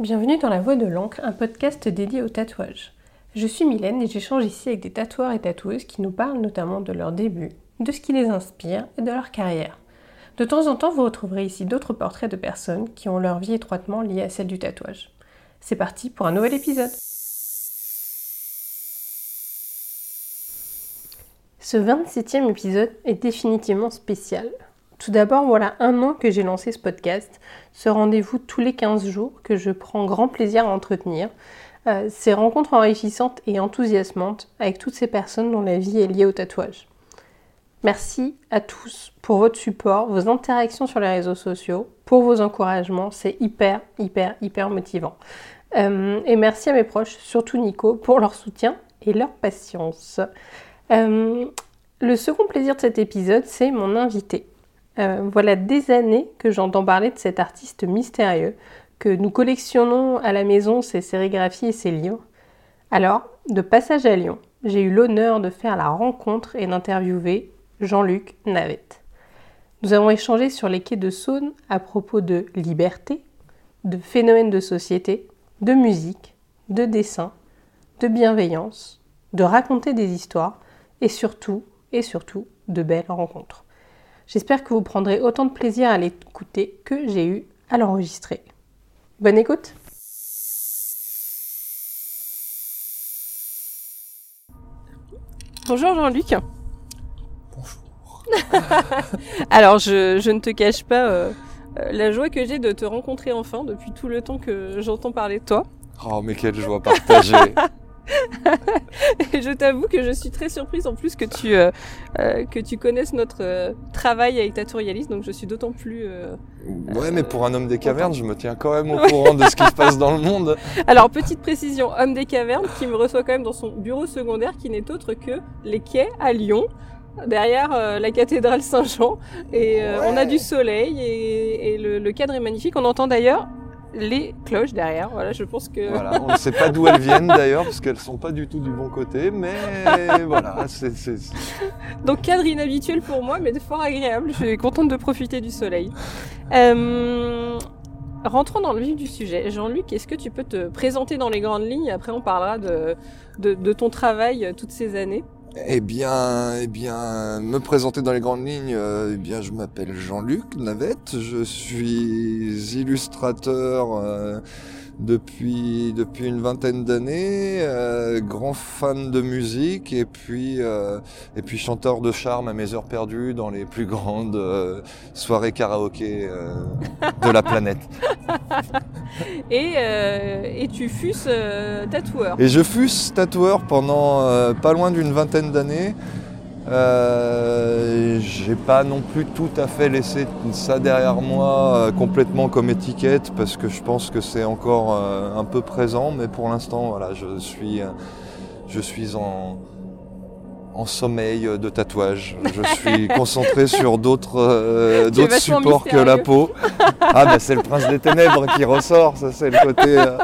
Bienvenue dans La Voix de l'encre, un podcast dédié au tatouage. Je suis Mylène et j'échange ici avec des tatoueurs et tatoueuses qui nous parlent notamment de leur début, de ce qui les inspire et de leur carrière. De temps en temps, vous retrouverez ici d'autres portraits de personnes qui ont leur vie étroitement liée à celle du tatouage. C'est parti pour un nouvel épisode. Ce 27e épisode est définitivement spécial. Tout d'abord, voilà un an que j'ai lancé ce podcast, ce rendez-vous tous les 15 jours que je prends grand plaisir à entretenir. Euh, ces rencontres enrichissantes et enthousiasmantes avec toutes ces personnes dont la vie est liée au tatouage. Merci à tous pour votre support, vos interactions sur les réseaux sociaux, pour vos encouragements, c'est hyper, hyper, hyper motivant. Euh, et merci à mes proches, surtout Nico, pour leur soutien et leur patience. Euh, le second plaisir de cet épisode, c'est mon invité. Euh, voilà des années que j'entends parler de cet artiste mystérieux, que nous collectionnons à la maison ses sérigraphies et ses livres. Alors, de passage à Lyon, j'ai eu l'honneur de faire la rencontre et d'interviewer Jean-Luc Navette. Nous avons échangé sur les quais de Saône à propos de liberté, de phénomènes de société, de musique, de dessin, de bienveillance, de raconter des histoires et surtout, et surtout, de belles rencontres. J'espère que vous prendrez autant de plaisir à l'écouter que j'ai eu à l'enregistrer. Bonne écoute Bonjour Jean-Luc. Bonjour. Alors je, ne te cache pas euh, euh, la joie que j'ai de te rencontrer enfin depuis tout le temps que j'entends parler de toi. Oh mais quelle joie partagée et je t'avoue que je suis très surprise en plus que tu, euh, euh, que tu connaisses notre euh, travail avec Taturialis, donc je suis d'autant plus... ouais, mais pour un homme des cavernes, je me tiens quand même au courant de ce qui se passe dans le monde. Alors, petite précision, homme des cavernes qui me reçoit quand même dans son bureau secondaire qui n'est autre que les quais à Lyon derrière la cathédrale Saint-Jean et on a du soleil et, le, cadre est magnifique. On entend d'ailleurs les cloches derrière. Voilà, je pense que. Voilà, on ne sait pas d'où elles viennent d'ailleurs, parce qu'elles sont pas du tout du bon côté, mais voilà, c'est. Donc cadre inhabituel pour moi, mais fort agréable. Je suis contente de profiter du soleil. Euh, rentrons dans le vif du sujet. Jean-Luc, est-ce que tu peux te présenter dans les grandes lignes Après, on parlera de, de, de ton travail euh, toutes ces années? Eh bien, eh bien, me présenter dans les grandes lignes, euh, eh bien, je m'appelle Jean-Luc Navette, je suis illustrateur euh, depuis depuis une vingtaine d'années, euh, grand fan de musique et puis et puis chanteur de charme à mes heures perdues dans les plus grandes soirées karaoké de la planète. et, et tu fusses tatoueur. Et je fusse tatoueur pendant pas loin d'une vingtaine d'années. Euh, j'ai pas non plus tout à fait laissé ça derrière moi euh, complètement comme étiquette parce que je pense que c'est encore euh, un peu présent, mais pour l'instant, voilà, je suis, je suis en, en sommeil de tatouage. Je suis concentré sur d'autres euh, d'autres supports que la peau. Ah bah c'est le prince des ténèbres qui ressort, ça c'est le côté. Euh,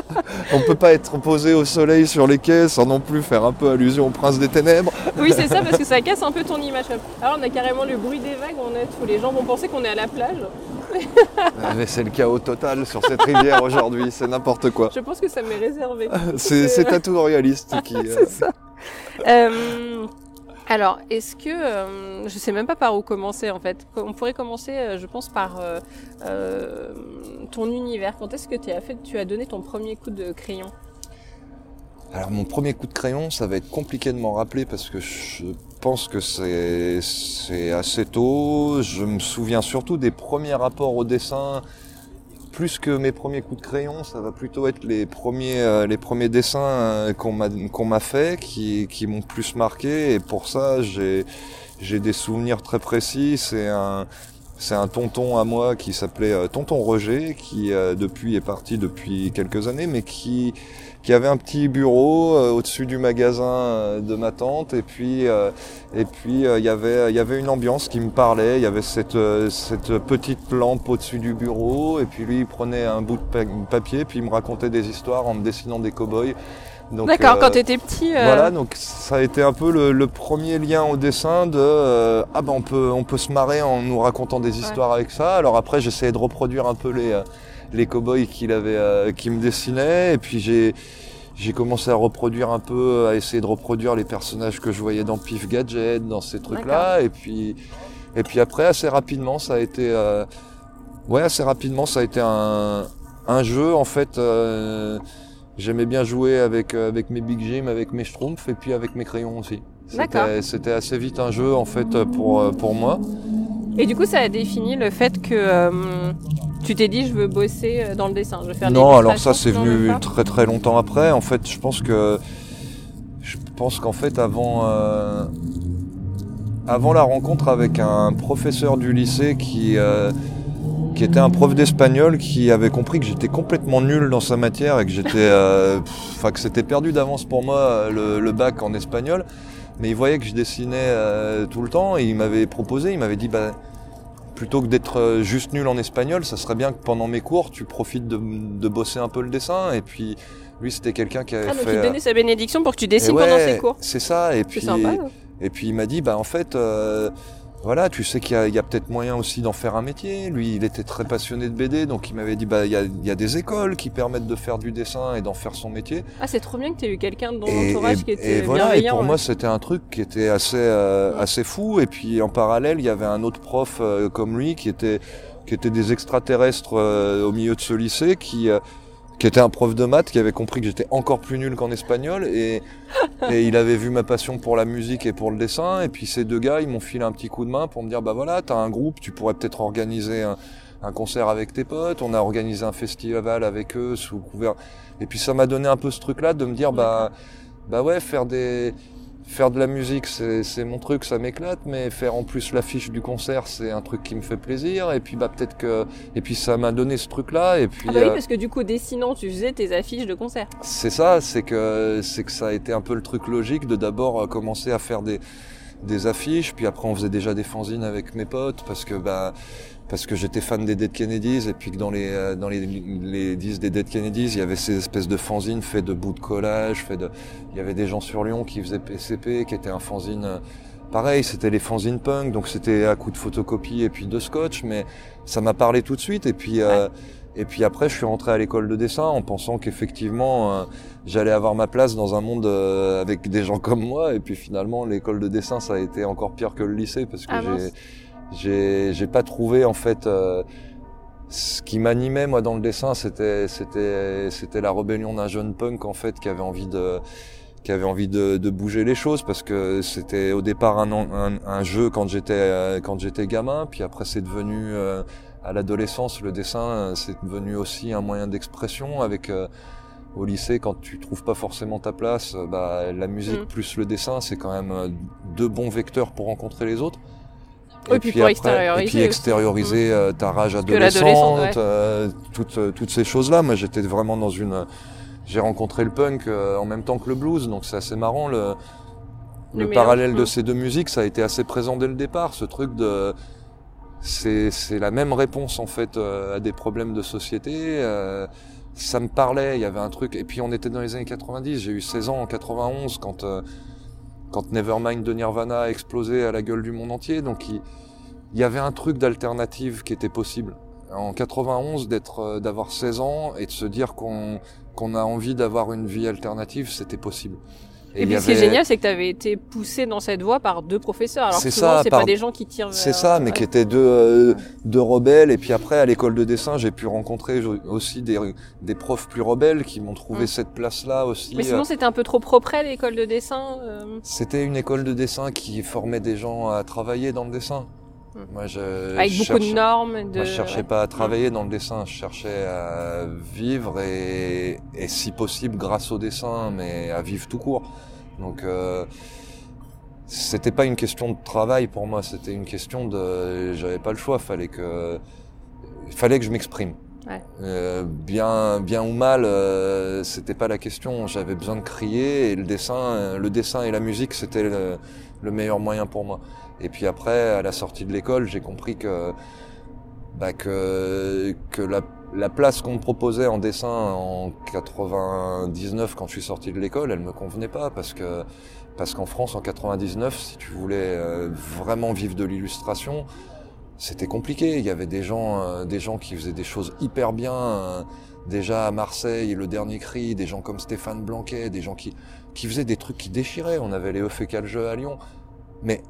on peut pas être posé au soleil sur les quais sans non plus faire un peu allusion au prince des ténèbres. Oui c'est ça parce que ça casse un peu ton image. Alors on a carrément le bruit des vagues, on est où les gens vont penser qu'on est à la plage. Ah, mais c'est le chaos total sur cette rivière aujourd'hui, c'est n'importe quoi. Je pense que ça m'est réservé. c'est tatou réaliste qui. c'est ça. Alors, est-ce que euh, je sais même pas par où commencer en fait. On pourrait commencer, euh, je pense, par euh, ton univers. Quand est-ce que tu as fait, tu as donné ton premier coup de crayon? Alors mon premier coup de crayon, ça va être compliqué de m'en rappeler parce que je pense que c'est assez tôt. Je me souviens surtout des premiers rapports au dessin plus que mes premiers coups de crayon, ça va plutôt être les premiers, euh, les premiers dessins euh, qu'on m'a qu'on fait, qui, qui m'ont plus marqué. Et pour ça, j'ai j'ai des souvenirs très précis. C'est un c'est un tonton à moi qui s'appelait euh, Tonton Roger, qui depuis est parti depuis quelques années, mais qui qui avait un petit bureau euh, au-dessus du magasin euh, de ma tante et puis euh, et puis il y avait il y avait une ambiance qui me parlait il y avait cette cette petite lampe au-dessus du bureau et puis lui il prenait un bout de papier puis il me racontait des histoires en me dessinant des cow-boys D'accord, quand tu étais petit. Voilà, donc ça a été un peu le, premier lien au dessin de ah ben on peut on peut se marrer en nous racontant des histoires avec ça. Alors après j'essayais de reproduire un peu les les cow-boys qu'il avait, euh, qui me dessinaient. Et puis j'ai j'ai commencé à reproduire un peu, à essayer de reproduire les personnages que je voyais dans Pif Gadget, dans ces trucs-là. Et puis et puis après, assez rapidement, ça a été, euh, ouais, assez rapidement, ça a été un, un jeu en fait. Euh, J'aimais bien jouer avec euh, avec mes Big Jim, avec mes Schtroumpfs et puis avec mes crayons aussi. C'était assez vite un jeu en fait pour euh, pour moi. Et du coup, ça a défini le fait que euh, tu t'es dit je veux bosser dans le dessin, je veux faire Non, alors ça c'est venu très très longtemps après. En fait, je pense que je pense qu'en fait avant avant la rencontre avec un professeur du lycée qui qui était un prof d'espagnol qui avait compris que j'étais complètement nul dans sa matière et que j'étais, euh, enfin que c'était perdu d'avance pour moi le, bac en espagnol. Mais il voyait que je dessinais euh, tout le temps et il m'avait proposé, il m'avait dit bah plutôt que d'être euh, juste nul en espagnol, ça serait bien que pendant mes cours tu profites de, de bosser un peu le dessin et puis lui c'était quelqu'un qui avait ah, fait. Il donnait sa bénédiction pour que tu dessines pendant ses cours. C'est ça et puis sympa, et puis il m'a dit bah en fait voilà, tu sais qu'il y a, peut-être moyen aussi d'en faire un métier. Lui, il était très passionné de BD, donc il m'avait dit, bah, il y a, des écoles qui permettent de faire du dessin et d'en faire son métier. Ah, c'est trop bien que tu aies eu quelqu'un dans l'entourage qui était et voilà, Et pour moi, c'était un truc qui était assez, euh, assez fou. Et puis, en parallèle, il y avait un autre prof euh, comme lui qui était, qui était des extraterrestres euh, au milieu de ce lycée qui qui était un prof de maths, qui avait compris que j'étais encore plus nul qu'en espagnol, et, et, il avait vu ma passion pour la musique et pour le dessin, et puis ces deux gars, ils m'ont filé un petit coup de main pour me dire, bah voilà, t'as un groupe, tu pourrais peut-être organiser un, un, concert avec tes potes, on a organisé un festival avec eux sous couvert, et puis ça m'a donné un peu ce truc-là de me dire, bah, bah ouais, faire des, faire de la musique, c'est mon truc, ça m'éclate, mais faire en plus l'affiche du concert, c'est un truc qui me fait plaisir. Et puis bah peut-être que, et puis ça m'a donné ce truc-là. Et puis ah bah oui, euh, parce que du coup, dessinant, tu faisais tes affiches de concert. C'est ça, c'est que c'est que ça a été un peu le truc logique de d'abord euh, commencer à faire des des affiches, puis après on faisait déjà des fanzines avec mes potes parce que bah parce que j'étais fan des Dead Kennedys et puis que dans les euh, dans les, les disques des Dead Kennedys, il y avait ces espèces de fanzines faits de bouts de collage, fait de il y avait des gens sur Lyon qui faisaient PCP qui était un fanzine euh, pareil, c'était les fanzines punk donc c'était à coup de photocopie et puis de scotch mais ça m'a parlé tout de suite et puis euh, et puis après je suis rentré à l'école de dessin en pensant qu'effectivement j'allais avoir ma place dans un monde avec des gens comme moi et puis finalement l'école de dessin ça a été encore pire que le lycée parce que ah j'ai j'ai j'ai pas trouvé en fait euh, ce qui m'animait moi dans le dessin c'était c'était c'était la rébellion d'un jeune punk en fait qui avait envie de qui avait envie de, de bouger les choses parce que c'était au départ un, un, un jeu quand j'étais euh, quand j'étais gamin puis après c'est devenu euh, à l'adolescence le dessin c'est devenu aussi un moyen d'expression avec au lycée, quand tu trouves pas forcément ta place, bah, la musique mm. plus le dessin, c'est quand même deux bons vecteurs pour rencontrer les autres et, puis, pour extérioriser, et puis extérioriser euh, ta rage adolescente, euh, toutes, euh, toutes ces choses-là. Moi, j'étais vraiment dans une. J'ai rencontré le punk en même temps que le blues, donc c'est assez marrant. Le, le, parallèle de ces deux musiques, ça a été assez présent dès le départ. Ce truc de. C'est la même réponse en fait à des problèmes de société. ça me parlait, il y avait un truc. Et puis on était dans les années 90. J'ai eu 16 ans en 91 quand quand Nevermind de Nirvana a explosé à la gueule du monde entier. Donc il, y avait un truc d'alternative qui était possible. En 91, d'être, euh, d'avoir 16 ans et de se dire qu'on qu'on a envie d'avoir une vie alternative, c'était possible. Et, puis ce qui est génial, c'est que tu avais été poussé dans cette voie par deux professeurs. Alors que souvent, c'est pas des gens qui tirent. C'est ça, mais qui étaient deux, euh, deux rebelles. Et puis après, à l'école de dessin, j'ai pu rencontrer aussi des, des profs plus rebelles qui m'ont trouvé cette place-là aussi. Mais sinon, euh. c'était un peu trop propre l'école de dessin. Euh. C'était une école de dessin qui formait des gens à travailler dans le dessin. Moi, je Avec beaucoup de normes. De... Moi, je cherchais pas à travailler dans le dessin, je cherchais à vivre et, et si possible grâce au dessin, mais à vivre tout court. Donc euh, c'était pas une question de travail pour moi, c'était une question de j'avais pas le choix, fallait que fallait que je m'exprime. Ouais. Euh, bien bien ou mal, euh, c'était pas la question. J'avais besoin de crier et le dessin, le dessin et la musique, c'était le, le, meilleur moyen pour moi. Et puis après, à la sortie de l'école, j'ai compris que bah, que que la la place qu'on me proposait en dessin en 99 quand je suis sorti de l'école, elle me convenait pas parce que parce qu'en France en 99, si tu voulais euh, vraiment vivre de l'illustration, c'était compliqué. Il y avait des gens, euh, des gens qui faisaient des choses hyper bien. euh, déjà à Marseille, le dernier cri, des gens comme Stéphane Blanquet, des gens qui, qui faisaient des trucs qui déchiraient. On avait les Calgeux à Lyon. Mais,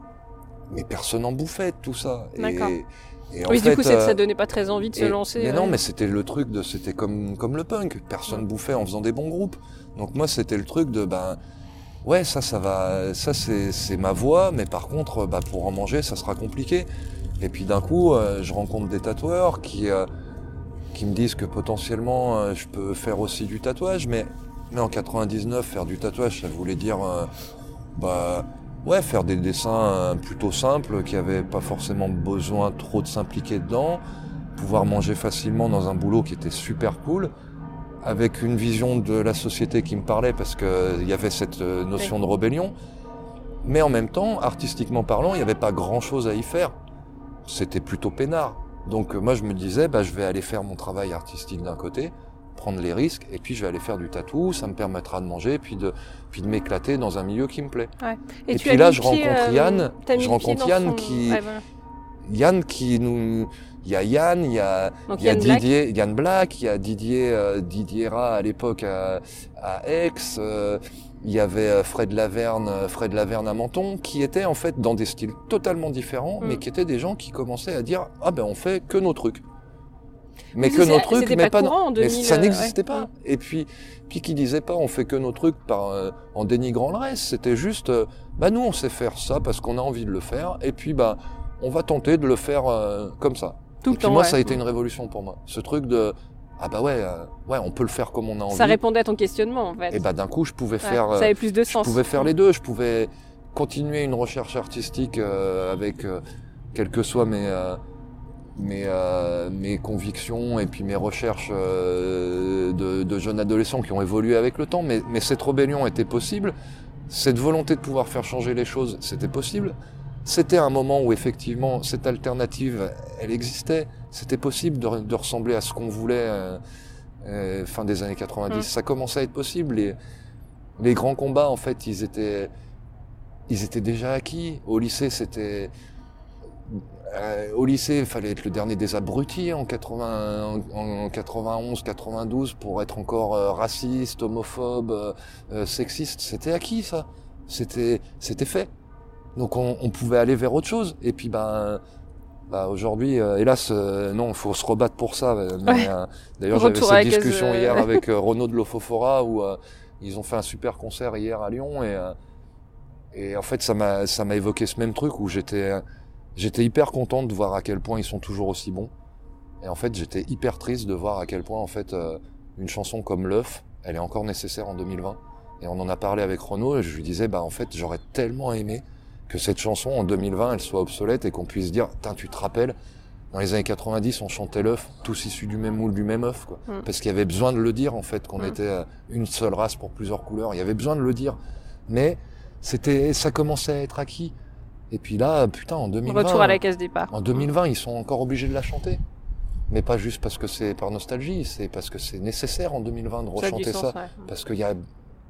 mais personne n'en bouffait tout ça. D'accord. et en Oui, fait, du coup, c'est- euh, ça donnait pas très envie de se lancer. Mais non, ouais. mais c'était le truc de, c'était comme, comme le punk. Personne Ouais. bouffait en faisant des bons groupes. Donc moi, c'était le truc de, ben, ouais, ça, ça va, ça, c'est, c'est ma voix, mais par contre, bah, pour en manger, ça sera compliqué. Et puis d'un coup, euh, je rencontre des tatoueurs qui, euh, qui me disent que potentiellement, euh, je peux faire aussi du tatouage, mais, mais en 99, faire du tatouage, ça voulait dire, euh, bah, ouais, faire des dessins euh, plutôt simples, qui avaient pas forcément besoin trop de s'impliquer dedans, pouvoir manger facilement dans un boulot qui était super cool, avec une vision de la société qui me parlait parce que il y avait cette euh, notion de rébellion. Mais en même temps, artistiquement parlant, il n'y avait pas grand chose à y faire. C'était plutôt peinard. Donc euh, moi je me disais, bah, je vais aller faire mon travail artistique d'un côté, prendre les risques, et puis je vais aller faire du tatou, ça me permettra de manger, puis de, puis de m'éclater dans un milieu qui me plaît. et tu puis là, je rencontre euh, Yann, je rencontre Yann son- qui- Ouais, voilà. Yann qui nous, il y a Yann, il y a, Donc, il y a Yann Black. Didier, Yann Black, il y a Didier, euh, Didier Ra à l'époque à, à Aix, euh, il y avait euh, Fred Laverne, euh, Fred Laverne à Menton, qui étaient en fait dans des styles totalement différents, Mm. mais qui étaient des gens qui commençaient à dire ah ben on fait que nos trucs. Mais que nos trucs, mais pas pas, courant en mais 2000, ça euh, n'existait ouais. pas. Mm. Et puis, puis qui disait pas on fait que nos trucs par euh, en dénigrant le reste. C'était juste euh, bah nous on sait faire ça parce qu'on a envie de le faire, et puis bah on va tenter de le faire euh, comme ça. Tout Et le puis temps. moi, ouais. ça a été une révolution pour moi. Ce truc de ah bah ouais, ouais, on peut le faire comme on a envie. Ça répondait à ton questionnement, en fait. Et bah d'un coup, je pouvais Ouais, faire, ça avait plus de je sens. pouvais faire les deux. Je pouvais continuer une recherche artistique avec quelles que soient mes mes euh, mes convictions et puis mes recherches euh, de, de jeunes adolescents qui ont évolué avec le temps. Mais mais cette rébellion était possible. Cette volonté de pouvoir faire changer les choses, c'était possible. C'était un moment où effectivement cette alternative, elle existait. C'était possible de, de ressembler à ce qu'on voulait euh, euh, fin des années 90. Mm. Ça commençait à être possible. Les, les grands combats, en fait, ils étaient, ils étaient déjà acquis. Au lycée, c'était, euh, au lycée, il fallait être le dernier des abrutis en 80, en, en 91, 92 pour être encore euh, raciste, homophobe, euh, euh, sexiste. C'était acquis, ça. C'était, c'était fait. Donc on, on pouvait aller vers autre chose. Et puis ben, bah, aujourd'hui, euh, hélas, euh, non, faut se rebattre pour ça. Ouais. D'ailleurs, j'avais cette discussion hier avec Renaud de Lofofora où euh, ils ont fait un super concert hier à Lyon et euh, et en fait ça m'a ça m'a évoqué ce même truc où j'étais j'étais hyper content de voir à quel point ils sont toujours aussi bons. Et en fait j'étais hyper triste de voir à quel point en fait euh, une chanson comme l'œuf elle est encore nécessaire en 2020 et on en a parlé avec Renaud et je lui disais bah en fait j'aurais tellement aimé que cette chanson en 2020 elle soit obsolète et qu'on puisse dire Tain, tu te rappelles dans les années 90 on chantait l'œuf tous issus du même moule du même œuf quoi. Mm. parce qu'il y avait besoin de le dire en fait qu'on Mm. était euh, une seule race pour plusieurs couleurs. Il y avait besoin de le dire. Mais c'était ça commençait à être acquis et puis là putain en 2020 Retour à la case départ. en 2020 ils sont encore obligés de la chanter mais pas juste parce que c'est par nostalgie c'est parce que c'est nécessaire en 2020 de Ça rechanter sens, ça ouais. parce qu'il y a,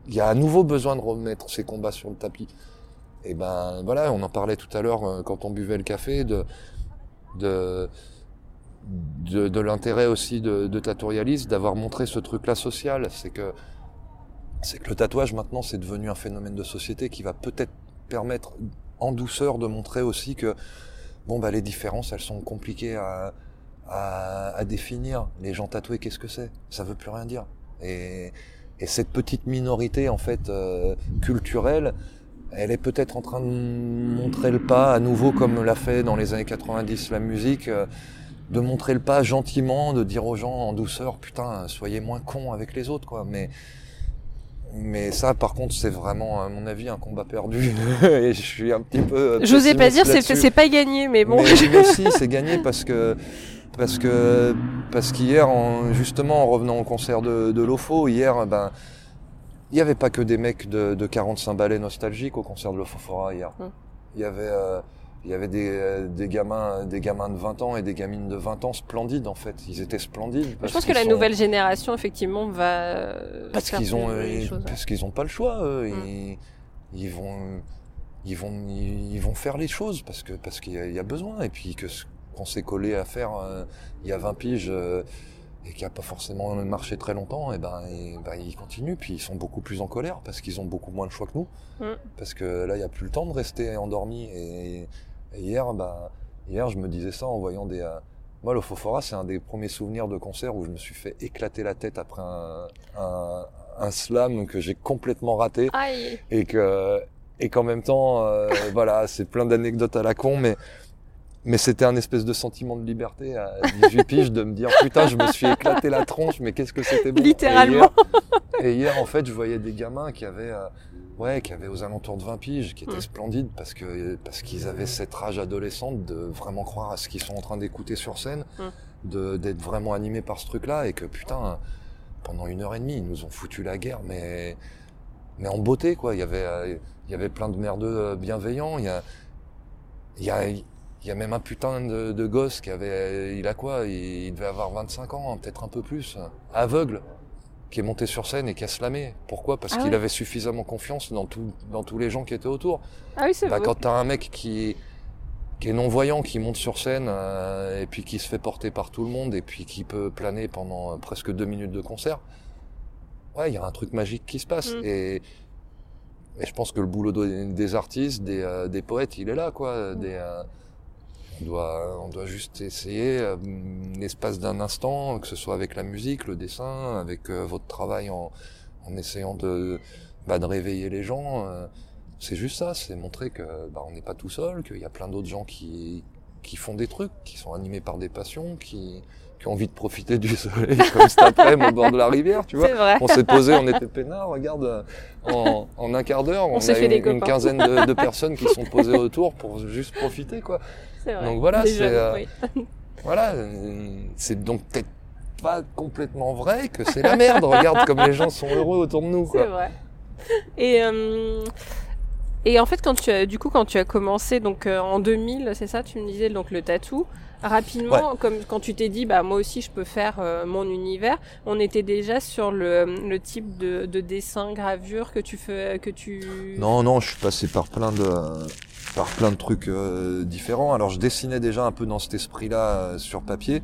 y a à nouveau besoin de remettre ces combats sur le tapis. Et ben voilà, on en parlait tout à l'heure euh, quand on buvait le café de de de, de l'intérêt aussi de, de Tatorialis d'avoir montré ce truc-là social. C'est que c'est que le tatouage maintenant c'est devenu un phénomène de société qui va peut-être permettre en douceur de montrer aussi que bon bah les différences elles sont compliquées à définir. Les gens tatoués, qu'est-ce que c'est? Ça veut plus rien dire. Et, et cette petite minorité en fait euh, culturelle, elle est peut-être en train de montrer le pas à nouveau comme l'a fait dans les années 90 la musique, euh, de montrer le pas gentiment, de dire aux gens en douceur, putain, soyez moins cons avec les autres, quoi. Mais mais ça, par contre, c'est vraiment, à mon avis, un combat perdu. et je suis un petit peu. J'osais pas dire, c'est pas gagné, mais bon. Mais, mais si, c'est gagné parce que parce que parce qu'hier, en, justement, en revenant au concert de, de Lofo, hier, ben, il y avait pas que des mecs de, de 45 balais nostalgiques au concert de Lofofora hier. Mm. Il y avait euh, il y avait des, euh, des gamins des gamins de 20 ans et des gamines de 20 ans splendides en fait. Ils étaient splendides. Je pense que la sont- nouvelle génération, effectivement, va euh, parce qu'ils ont euh, parce qu'ils ont pas le choix eux. Mm. Ils, ils vont ils vont ils, vont faire les choses parce que parce qu'il y, a- il y a besoin et puis que ce qu'on s'est collé à faire euh, il y a 20 piges euh, et qui a pas forcément marché très longtemps, et ben, et ben ils continuent. Puis ils sont beaucoup plus en colère parce qu'ils ont beaucoup moins de choix que nous. Mm. Parce que là, il n'y a plus le temps de rester endormi. Et, et hier, bah, hier, je me disais ça en voyant des. euh, moi, le Fofora, c'est un des premiers souvenirs de concert où je me suis fait éclater la tête après un, un, un slam que j'ai complètement raté Aïe et que et qu'en même temps euh, voilà c'est plein d'anecdotes à la con mais mais c'était un espèce de sentiment de liberté à 18 piges de me dire putain je me suis éclaté la tronche mais qu'est-ce que c'était bon Littéralement. et hier, et hier, en fait je voyais des gamins qui avaient euh, ouais qui avaient aux alentours de 20 piges qui étaient Mm. splendides parce que parce qu'ils avaient cette rage adolescente de vraiment croire à ce qu'ils sont en train d'écouter sur scène Mm. de d'être vraiment animés par ce truc là et que putain pendant une heure et demie ils nous ont foutu la guerre mais mais en beauté quoi il y avait il y avait plein de merdeux euh, bienveillants il y a il y a il y a même un putain de, de gosse qui avait il a quoi il, il devait avoir 25 ans hein, peut-être un peu plus aveugle qui est monté sur scène et qui a slamé pourquoi? Parce Ah qu'il ouais. avait suffisamment confiance dans tout dans tous les gens qui étaient autour Ah oui, c'est bah, quand t'as un mec qui, qui est non-voyant, qui monte sur scène, euh, et puis qui se fait porter par tout le monde, et puis qui peut planer pendant euh, presque deux minutes de concert, ouais, il y a un truc magique qui se passe. Mm. Et, et je pense que le boulot des, des artistes, des, euh, des poètes, il est là, quoi. Mm. Des, euh, on doit, on doit juste essayer, euh, l'espace d'un instant, que ce soit avec la musique, le dessin, avec euh, votre travail en, en essayant de, bah, de réveiller les gens. euh, c'est juste ça, c'est montrer que bah, on n'est pas tout seul, qu'il y a plein d'autres gens qui, qui font des trucs, qui sont animés par des passions, qui, qui ont envie de profiter du soleil comme cet après-midi au bord de la rivière, tu vois. C'est vrai. On s'est posé, on était peinards, regarde, en, en un quart d'heure, on, s'est a fait une, des une quinzaine de, de personnes qui sont posées autour pour juste profiter, quoi. C'est vrai. Donc voilà, c'est, euh, oui. Voilà, euh, c'est donc peut-être pas complètement vrai que c'est la merde. Regarde comme les gens sont heureux autour de nous, C'est quoi. vrai. Et, euh, et en fait, quand tu as, du coup, quand tu as commencé, donc euh, en 2000, c'est ça, tu me disais, donc le tatou, rapidement, comme quand tu t'es dit, bah moi aussi je peux faire euh, mon univers, on était déjà sur le, le type de, de dessin, gravure que tu fais, que tu. Non, non, je suis passé par plein de par plein de trucs euh, différents. Alors je dessinais déjà un peu dans cet esprit-là euh, sur papier,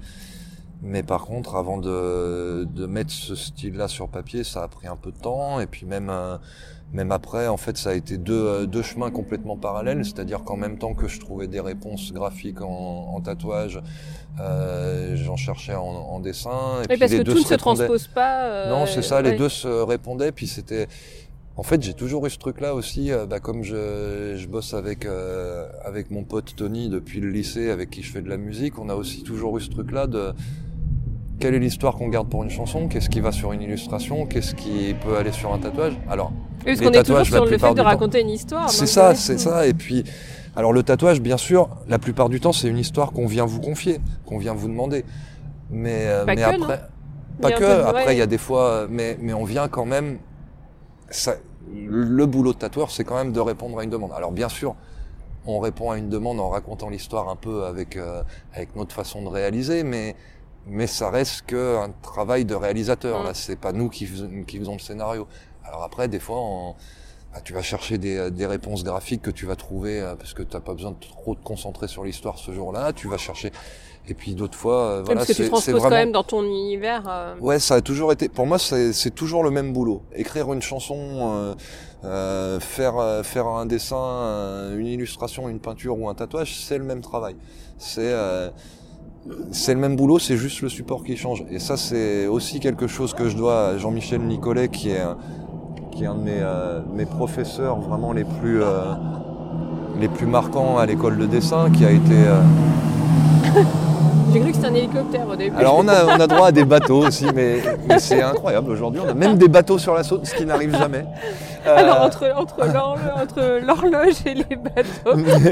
mais par contre, avant de, de mettre ce style-là sur papier, ça a pris un peu de temps. Et puis même euh, même après, en fait, ça a été deux euh, deux chemins complètement parallèles. C'est-à-dire qu'en même temps que je trouvais des réponses graphiques en, en tatouage, euh, j'en cherchais en, en dessin. Et Oui, puis parce les que deux tout ne se se transpose pas. euh, Non, c'est ça, les deux se répondaient, puis c'était... En fait, j'ai toujours eu ce truc-là aussi, euh, bah, comme je, je bosse avec euh, avec mon pote Tony depuis le lycée, avec qui je fais de la musique, on a aussi toujours eu ce truc-là de quelle est l'histoire qu'on garde pour une chanson, qu'est-ce qui va sur une illustration, qu'est-ce qui peut aller sur un tatouage? Alors, Oui, parce qu'on est toujours sur le fait de temps. raconter une histoire. c'est ça, c'est ça, et puis... Alors le tatouage, bien sûr, la plupart du temps, c'est une histoire qu'on vient vous confier, qu'on vient vous demander. Mais, euh, Pas mais que, après, pas que, peu après ouais. il y a des fois, mais, mais on vient quand même. Ça, le boulot de tatoueur, c'est quand même de répondre à une demande. Alors bien sûr, on répond à une demande en racontant l'histoire un peu avec euh, avec notre façon de réaliser, mais mais ça reste que un travail de réalisateur. Mm. Là, c'est pas nous qui faisons, qui faisons le scénario. Alors après, des fois, on- bah, tu vas chercher des, des réponses graphiques que tu vas trouver euh, parce que t'as pas besoin de trop te concentrer sur l'histoire ce jour-là. Tu vas chercher. Et puis d'autres fois, euh, voilà, parce que tu transposes vraiment. quand même dans ton univers. euh, Ouais, ça a toujours été. Pour moi, c'est toujours le même boulot. Écrire une chanson, euh, euh, faire faire un dessin, une illustration, une peinture ou un tatouage, c'est le même travail. C'est euh, c'est le même boulot, c'est juste le support qui change. Et ça, c'est aussi quelque chose que je dois à Jean-Michel Nicolet, qui est qui est un de mes, euh, mes professeurs vraiment les plus euh, les plus marquants à l'école de dessin, qui a été euh, J'ai cru que c'était un hélicoptère au début. Alors on a, on a droit à des bateaux aussi, mais, mais c'est incroyable aujourd'hui. On a même des bateaux sur la saute, ce qui n'arrive jamais. Euh, Alors entre, entre l'horlo- entre l'horloge et les bateaux, mais,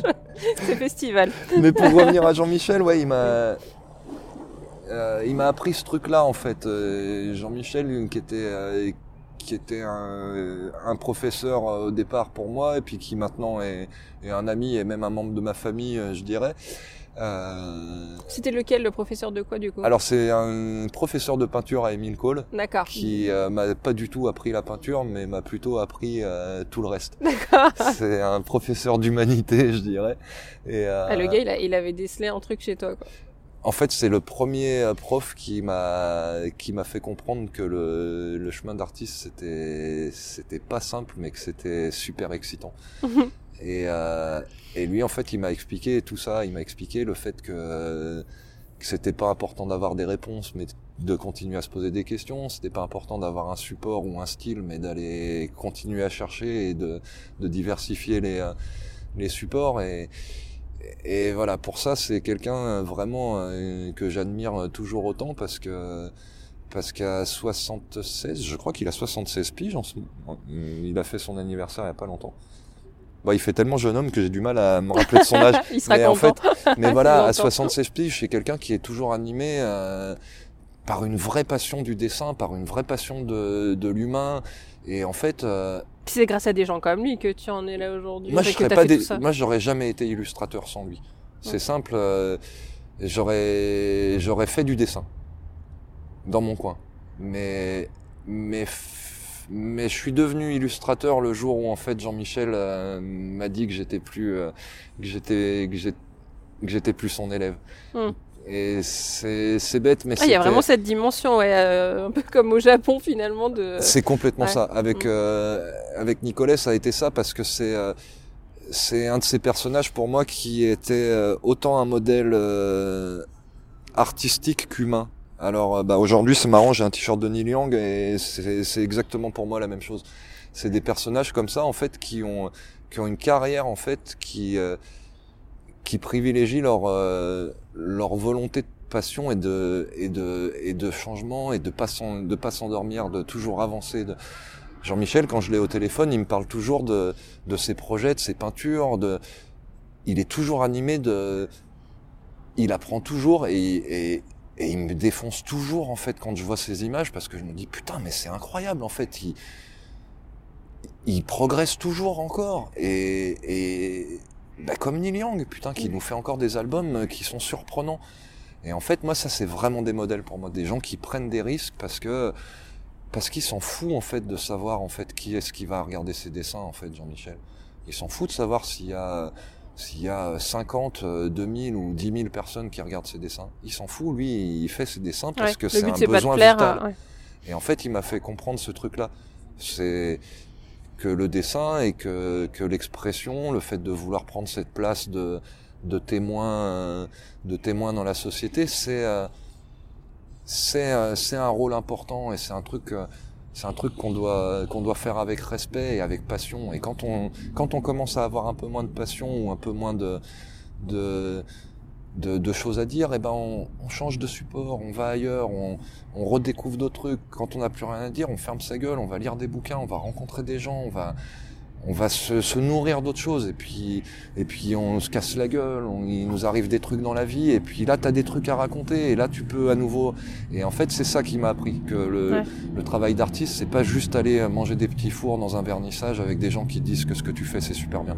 c'est festival. mais pour revenir à Jean-Michel, ouais, il m'a, euh, il m'a appris ce truc-là en fait. Euh, Jean-Michel, qui était, euh, qui était un, un, professeur au départ pour moi et puis qui maintenant est, est, un ami et même un membre de ma famille, je dirais. Euh... C'était lequel, le professeur de quoi du coup? Alors c'est un professeur de peinture à Émile Cole. D'accord. Qui euh, m'a pas du tout appris la peinture, mais m'a plutôt appris euh, tout le reste. D'accord. c'est un professeur d'humanité, je dirais. Et, ah, le gars, il, a, il, avait décelé un truc chez toi, quoi. En fait, c'est le premier prof qui m'a qui m'a fait comprendre que le, le chemin d'artiste c'était c'était pas simple, mais que c'était super excitant. Et, euh, et lui, en fait, il m'a expliqué tout ça. Il m'a expliqué le fait que, que c'était pas important d'avoir des réponses, mais de continuer à se poser des questions. C'était pas important d'avoir un support ou un style, mais d'aller continuer à chercher et de, de diversifier les, les supports. Et, et voilà, pour ça, c'est quelqu'un vraiment euh, que j'admire toujours autant parce que parce qu'à 76, je crois qu'il a 76 piges. Il a fait son anniversaire il y a pas longtemps. Bah, il fait tellement jeune homme que j'ai du mal à me rappeler de son âge. il sera mais en fait, mais voilà, à 76 piges, c'est quelqu'un qui est toujours animé euh, par une vraie passion du dessin, par une vraie passion de, de l'humain. Et en fait, euh, c'est grâce à des gens comme lui que tu en es là aujourd'hui. Moi, je serais pas des... moi, j'aurais jamais été illustrateur sans lui. C'est simple. Euh, j'aurais, j'aurais fait du dessin dans mon coin, mais mais mais je suis devenu illustrateur le jour où en fait Jean-Michel euh, m'a dit que j'étais plus euh, que j'étais que j'étais plus son élève. Hmm. Et c'est bête, mais ah, il y a vraiment cette dimension, ouais, euh, un peu comme au Japon finalement de. C'est complètement ça. Avec hmm. avec Nicolas, ça a été ça parce que c'est c'est un de ces personnages pour moi qui était autant un modèle artistique qu'humain. Alors euh, bah, aujourd'hui c'est marrant, j'ai un t-shirt de Neil Young et c'est exactement pour moi la même chose. C'est des personnages comme ça en fait qui ont qui ont une carrière en fait qui euh, qui privilégie leur euh, leur volonté de passion et de et de et de changement et de pas pas s'endormir, de toujours avancer. Jean-Michel, quand je l'ai au téléphone, il me parle toujours de de ses projets, de ses peintures, de il est toujours animé de il apprend toujours et, et, et il me défonce toujours en fait quand je vois ces images parce que je me dis putain mais c'est incroyable en fait il il progresse toujours encore. Et, et bah, comme Neil Young putain qui nous fait encore des albums qui sont surprenants. Et en fait moi ça c'est vraiment des modèles pour moi des gens qui prennent des risques parce que parce qu'ils s'en fout en fait de savoir en fait qui est-ce qui va regarder ses dessins en fait Jean-Michel. Il s'en fout de savoir s'il y a s'il y a 50, 2000 euh, ou 10 000 personnes qui regardent ses dessins, il s'en fout, lui, il fait ses dessins parce que c'est un besoin vital. Et en fait, il m'a fait comprendre ce truc-là. C'est que le dessin et que, que l'expression, le fait de vouloir prendre cette place de, de témoin, de témoin dans la société, c'est, euh, c'est, euh, c'est un rôle important et c'est un truc, c'est un truc qu'on doit qu'on doit faire avec respect et avec passion. Et quand on quand on commence à avoir un peu moins de passion ou un peu moins de de de, choses à dire, et eh ben on, on, change de support, on va ailleurs, on, on redécouvre d'autres trucs. Quand on n'a plus rien à dire, on ferme sa gueule, on va lire des bouquins, on va rencontrer des gens, on va on va se, se nourrir d'autres choses. Et puis et puis on se casse la gueule, on, il nous arrive des trucs dans la vie. Et puis là tu as des trucs à raconter. Et là tu peux à nouveau. Et en fait c'est ça qui m'a appris. Que le, le travail d'artiste c'est pas juste aller manger des petits fours dans un vernissage avec des gens qui disent que ce que tu fais c'est super bien.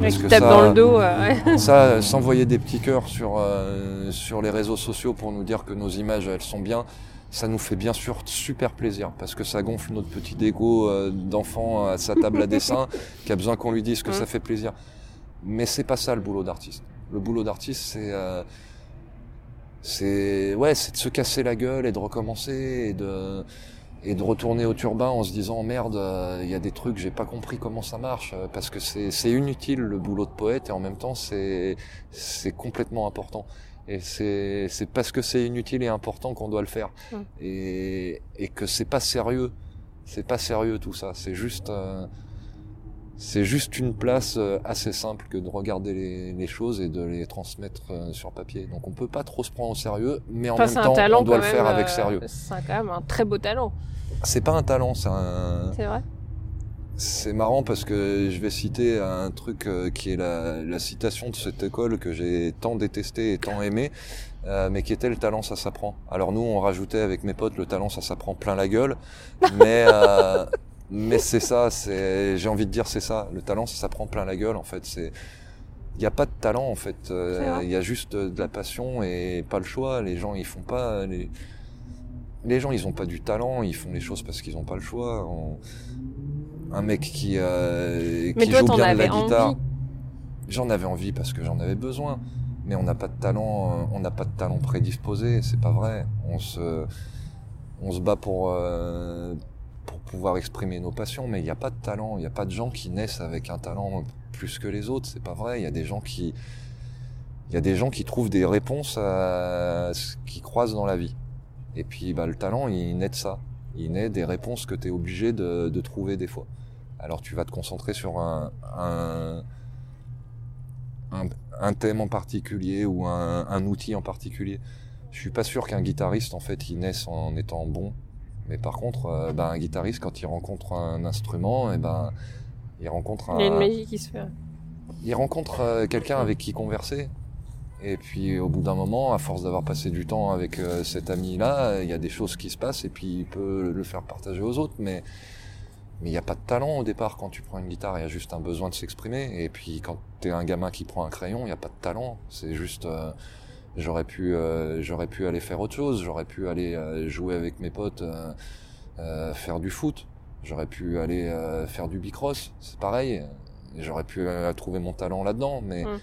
Parce que ça, dans le dos. ça s'envoyer des petits cœurs sur euh, sur les réseaux sociaux pour nous dire que nos images elles sont bien ça nous fait bien sûr super plaisir parce que ça gonfle notre petit ego euh, d'enfant à sa table à dessin qui a besoin qu'on lui dise que ça fait plaisir. Mais c'est pas ça le boulot d'artiste. Le boulot d'artiste, c'est euh, c'est ouais, c'est de se casser la gueule et de recommencer et de et de retourner au turbin en se disant merde, euh, il y a des trucs j'ai pas compris comment ça marche parce que c'est inutile le boulot de poète et en même temps c'est c'est complètement important. Et c'est, parce que c'est inutile et important qu'on doit le faire. Et, et que c'est pas sérieux. C'est pas sérieux tout ça. C'est juste, euh, c'est juste une place euh, assez simple que de regarder les, les, choses et de les transmettre euh, sur papier. Donc on peut pas trop se prendre au sérieux, mais en même temps on doit le faire avec sérieux. C'est quand même un très beau talent. C'est pas un talent, c'est un. C'est vrai. C'est marrant parce que je vais citer un truc euh, qui est la, la citation de cette école que j'ai tant détesté et tant aimé, euh, mais qui était le talent ça s'apprend. Alors nous on rajoutait avec mes potes le talent ça s'apprend plein la gueule, mais euh, mais c'est ça, c'est j'ai envie de dire c'est ça, le talent ça s'apprend plein la gueule en fait, c'est il n'y a pas de talent en fait, euh, il y a juste de la passion et pas le choix. Les gens ils font pas les les gens ils ont pas du talent, ils font les choses parce qu'ils ont pas le choix. On- Un mec qui euh, Mais qui toi, joue bien de la guitare, j'en avais envie parce que j'en avais besoin. Mais on n'a pas de talent, euh, on n'a pas de talent prédisposé, c'est pas vrai. On se on se bat pour euh, pour pouvoir exprimer nos passions, mais il n'y a pas de talent. Il n'y a pas de gens qui naissent avec un talent plus que les autres. C'est pas vrai. Il y a des gens qui, il y a des gens qui trouvent des réponses à ce qu'ils croisent dans la vie. Et puis, bah, le talent, il naît de ça. Il naît des réponses que tu es obligé de, de trouver des fois. Alors, tu vas te concentrer sur un, un, un, un thème en particulier ou un, un outil en particulier. Je suis pas sûr qu'un guitariste, en fait, il naisse en étant bon. Mais par contre, euh, ben, un guitariste, quand il rencontre un instrument, et ben, il rencontre un, Il y a une magie qui se fait. il rencontre euh, quelqu'un avec qui converser. Et puis au bout d'un moment, à force d'avoir passé du temps avec euh, cet ami-là, il y a des choses qui se passent et puis il peut le faire partager aux autres. Mais mais il n'y a pas de talent au départ quand tu prends une guitare, il y a juste un besoin de s'exprimer. Et puis quand t'es un gamin qui prend un crayon, il n'y a pas de talent. C'est juste euh, j'aurais pu euh, j'aurais pu aller faire autre chose, j'aurais pu aller jouer avec mes potes, faire du foot, j'aurais pu aller faire du bicross, c'est pareil. J'aurais pu trouver mon talent là-dedans, mais Mm.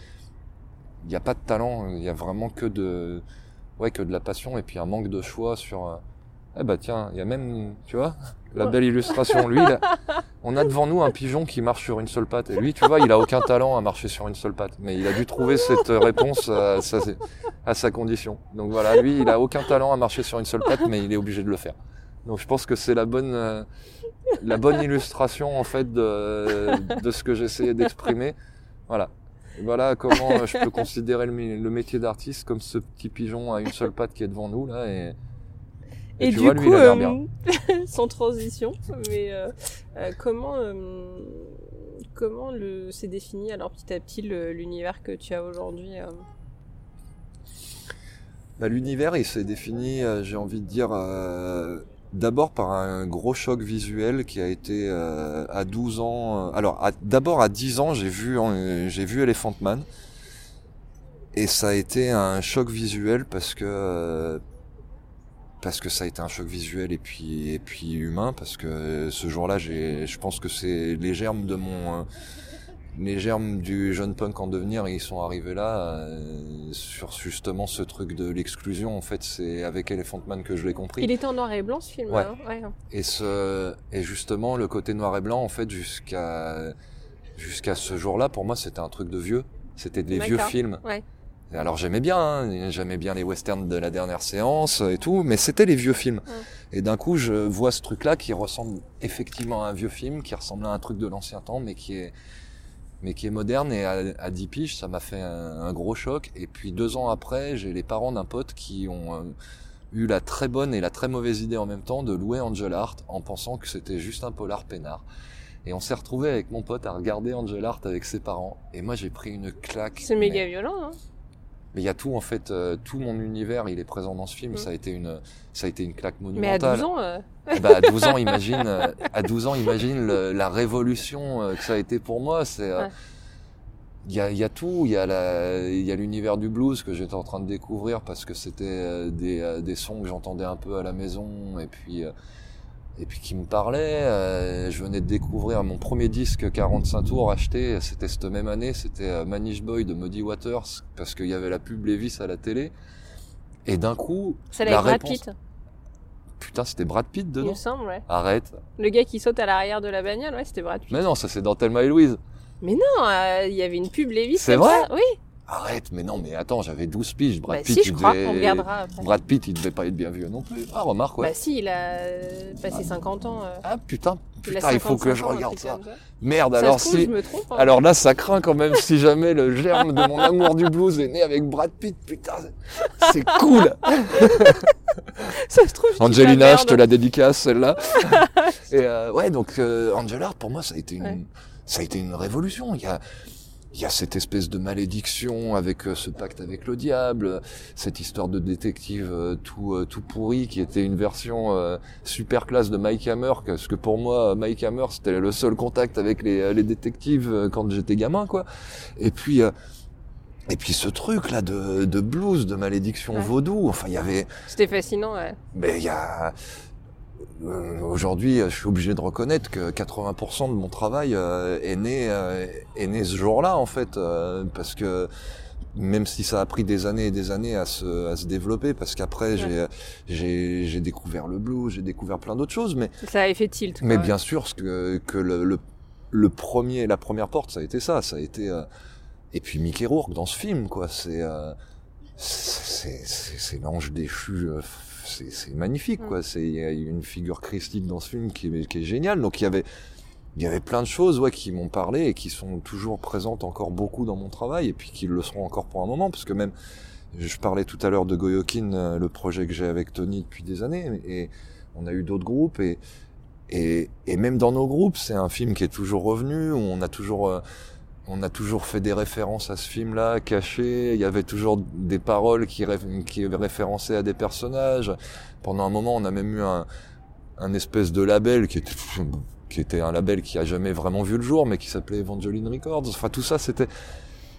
Il n'y a pas de talent, il y a vraiment que de, ouais, que de la passion et puis un manque de choix sur. euh, Eh bah tiens, il y a même, tu vois, la belle illustration. Lui, on a devant nous un pigeon qui marche sur une seule patte et lui, tu vois, il a aucun talent à marcher sur une seule patte, mais il a dû trouver cette réponse à sa, à sa condition. Donc voilà, lui, il a aucun talent à marcher sur une seule patte, mais il est obligé de le faire. Donc je pense que c'est la bonne, euh, la bonne illustration en fait de, de ce que j'essayais d'exprimer. Voilà. Voilà comment euh, je peux considérer le, mé- le métier d'artiste comme ce petit pigeon à une seule patte qui est devant nous là et, Et, tu du vois, lui, coup, l'air euh, bien. sans transition, mais euh, euh, comment comment le s'est défini alors petit à petit l'univers que tu as aujourd'hui Bah, l'univers, il s'est défini, j'ai envie de dire, d'abord par un gros choc visuel qui a été euh, à 12 ans. euh, alors, d'abord à 10 ans, j'ai vu, euh, j'ai vu Elephant Man. Et ça a été un choc visuel parce que parce que ça a été un choc visuel et puis et puis humain parce que ce jour-là, j'ai, je pense que c'est les germes de mon les germes du jeune punk en devenir, ils sont arrivés là euh, sur justement ce truc de l'exclusion. En fait, c'est avec Elephant Man que je l'ai compris. Il était en noir et blanc ce film. Ouais. hein ouais. Et ce et justement le côté noir et blanc, en fait, jusqu'à jusqu'à ce jour-là, pour moi, c'était un truc de vieux. C'était des vieux films. Ouais. Alors j'aimais bien, hein, j'aimais bien les westerns de la dernière séance et tout, mais c'était les vieux films. Et d'un coup, je vois ce truc-là qui ressemble effectivement à un vieux film, qui ressemble à un truc de l'ancien temps, mais qui est mais qui est moderne. Et à, à 10 piges, ça m'a fait un, un gros choc. Et puis deux ans après, j'ai les parents d'un pote qui ont euh, eu la très bonne et la très mauvaise idée en même temps de louer Angel Art en pensant que c'était juste un polar peinard. Et on s'est retrouvé avec mon pote à regarder Angel Art avec ses parents. Et moi, j'ai pris une claque. C'est mais- méga violent. Hein mais il y a tout en fait, euh, tout mon univers, il est présent dans ce film. Mm. Ça a été une, ça a été une claque Mais à monumentale. 12 ans, euh, ben, à 12 ans, imagine, euh, à 12 ans, imagine le- la révolution euh, que ça a été pour moi. C'est, euh, Ouais. il y a, il y a tout, il y a la, il y a l'univers du blues que j'étais en train de découvrir parce que c'était euh, des, euh, des sons que j'entendais un peu à la maison et puis, euh, et puis qui me parlaient. Euh, je venais de découvrir mon premier disque 45 tours acheté, c'était cette même année, c'était euh, Manish Boy de Muddy Waters parce qu'il y avait la pub Levis à la télé. Et d'un coup, c'est la avec Brad réponse- Pitt, putain, c'était Brad Pitt il dedans. me semble. Ouais. Arrête. Le gars qui saute à l'arrière de la bagnole, ouais, c'était Brad Pitt. Mais non, ça c'est dans Thelma et Louise. Mais non, euh, il y avait une pub Levis. C'est vrai ça. Oui. Arrête, mais non, mais attends, j'avais 12 piges. Brad Bah Pitt, si, je il crois. devait- On regardera après. Brad Pitt, il devait pas être bien vieux non plus. Ah, remarque, ouais. Bah si, il a passé 50 ans. euh, ah, putain, il putain, il faut que 55 je regarde ça. Merde, Ça alors trouve, si. je me trompe. hein. Alors là, ça craint quand même si jamais le germe de mon amour du blues est né avec Brad Pitt. Putain, c'est- cool. ça se trouve, Angelina, je te la dédicace, celle-là. Et euh, ouais, donc euh, Angel Art pour moi ça a été une, ça a été une révolution. Il y a il y a cette espèce de malédiction avec euh, ce pacte avec le diable, cette histoire de détective euh, tout euh, tout pourri qui était une version super classe de Mike Hammer parce que pour moi Mike Hammer c'était le seul contact avec les, les détectives quand j'étais gamin quoi. Et puis et puis ce truc là de, de blues, de malédiction vaudou, enfin il y avait. C'était fascinant, ouais. Mais il y a euh, aujourd'hui, je suis obligé de reconnaître que 80% de mon travail euh, est né euh, est né ce jour-là en fait, parce que même si ça a pris des années et des années à se, à se développer, parce qu'après j'ai j'ai j'ai découvert le blues, j'ai découvert plein d'autres choses, mais ça a fait tilt. Mais bien sûr, que que le, le, le premier la première porte, ça a été ça, ça a été et puis Mickey Rourke dans ce film quoi, c'est c'est l'ange déchu c'est magnifique, quoi. Mm. C'est il y a une figure christique dans ce film qui est, qui est géniale. Donc il y avait il y avait plein de choses ouais, qui m'ont parlé et qui sont toujours présentes encore beaucoup dans mon travail et puis qui le seront encore pour un moment parce que même je parlais tout à l'heure de Goyokin, euh, le projet que j'ai avec Tony depuis des années et on a eu d'autres groupes et, et, et même dans nos groupes c'est un film qui est toujours revenu où on a toujours euh, on a toujours fait des références à ce film-là, cachées. Il y avait toujours des paroles qui, qui référençaient à des personnages. Pendant un moment, on a même eu un, un espèce de label qui était, qui était un label qui a jamais vraiment vu le jour, mais qui s'appelait Evangeline Records. Enfin, tout ça, c'était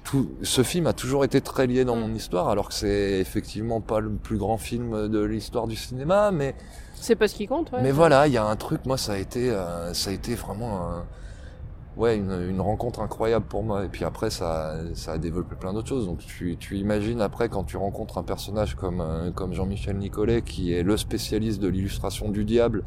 tout. Ce film a toujours été très lié dans mon histoire, alors que c'est effectivement pas le plus grand film de l'histoire du cinéma, mais c'est pas ce qui compte. Ouais. Mais voilà, il y a un truc. Moi, ça a été, euh, ça a été vraiment ouais, une, rencontre incroyable pour moi. Et puis après, ça, ça a développé plein d'autres choses. Donc tu, tu imagines après quand tu rencontres un personnage comme, euh, comme Jean-Michel Nicolet, qui est le spécialiste de l'illustration du diable,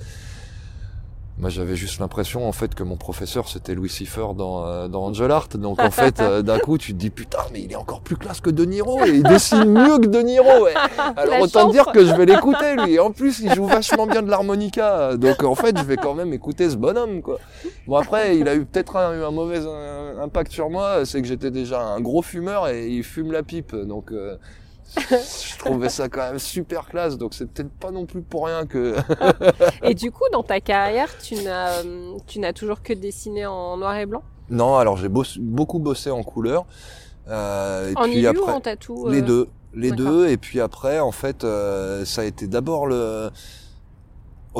moi, j'avais juste l'impression, en fait, que mon professeur, c'était Louis Siffer dans, euh, dans Angel Art. Donc, en fait, euh, d'un coup, tu te dis, putain, mais il est encore plus classe que De Niro et il dessine mieux que De Niro. Ouais. Alors, autant dire que je vais l'écouter, lui. Et en plus, il joue vachement bien de l'harmonica. Donc, en fait, je vais quand même écouter ce bonhomme, quoi. Bon, après, il a eu peut-être un, un mauvais impact sur moi. C'est que j'étais déjà un gros fumeur et il fume la pipe. Donc, euh, je trouvais ça quand même super classe, donc c'est peut-être pas non plus pour rien que. et du coup, dans ta carrière, tu n'as, tu n'as toujours que dessiné en noir et blanc? Non, alors j'ai beaucoup bossé en couleur. Euh, et en puis après, ou en tatou Les euh deux, les deux. Et puis après, en fait, euh, ça a été d'abord le.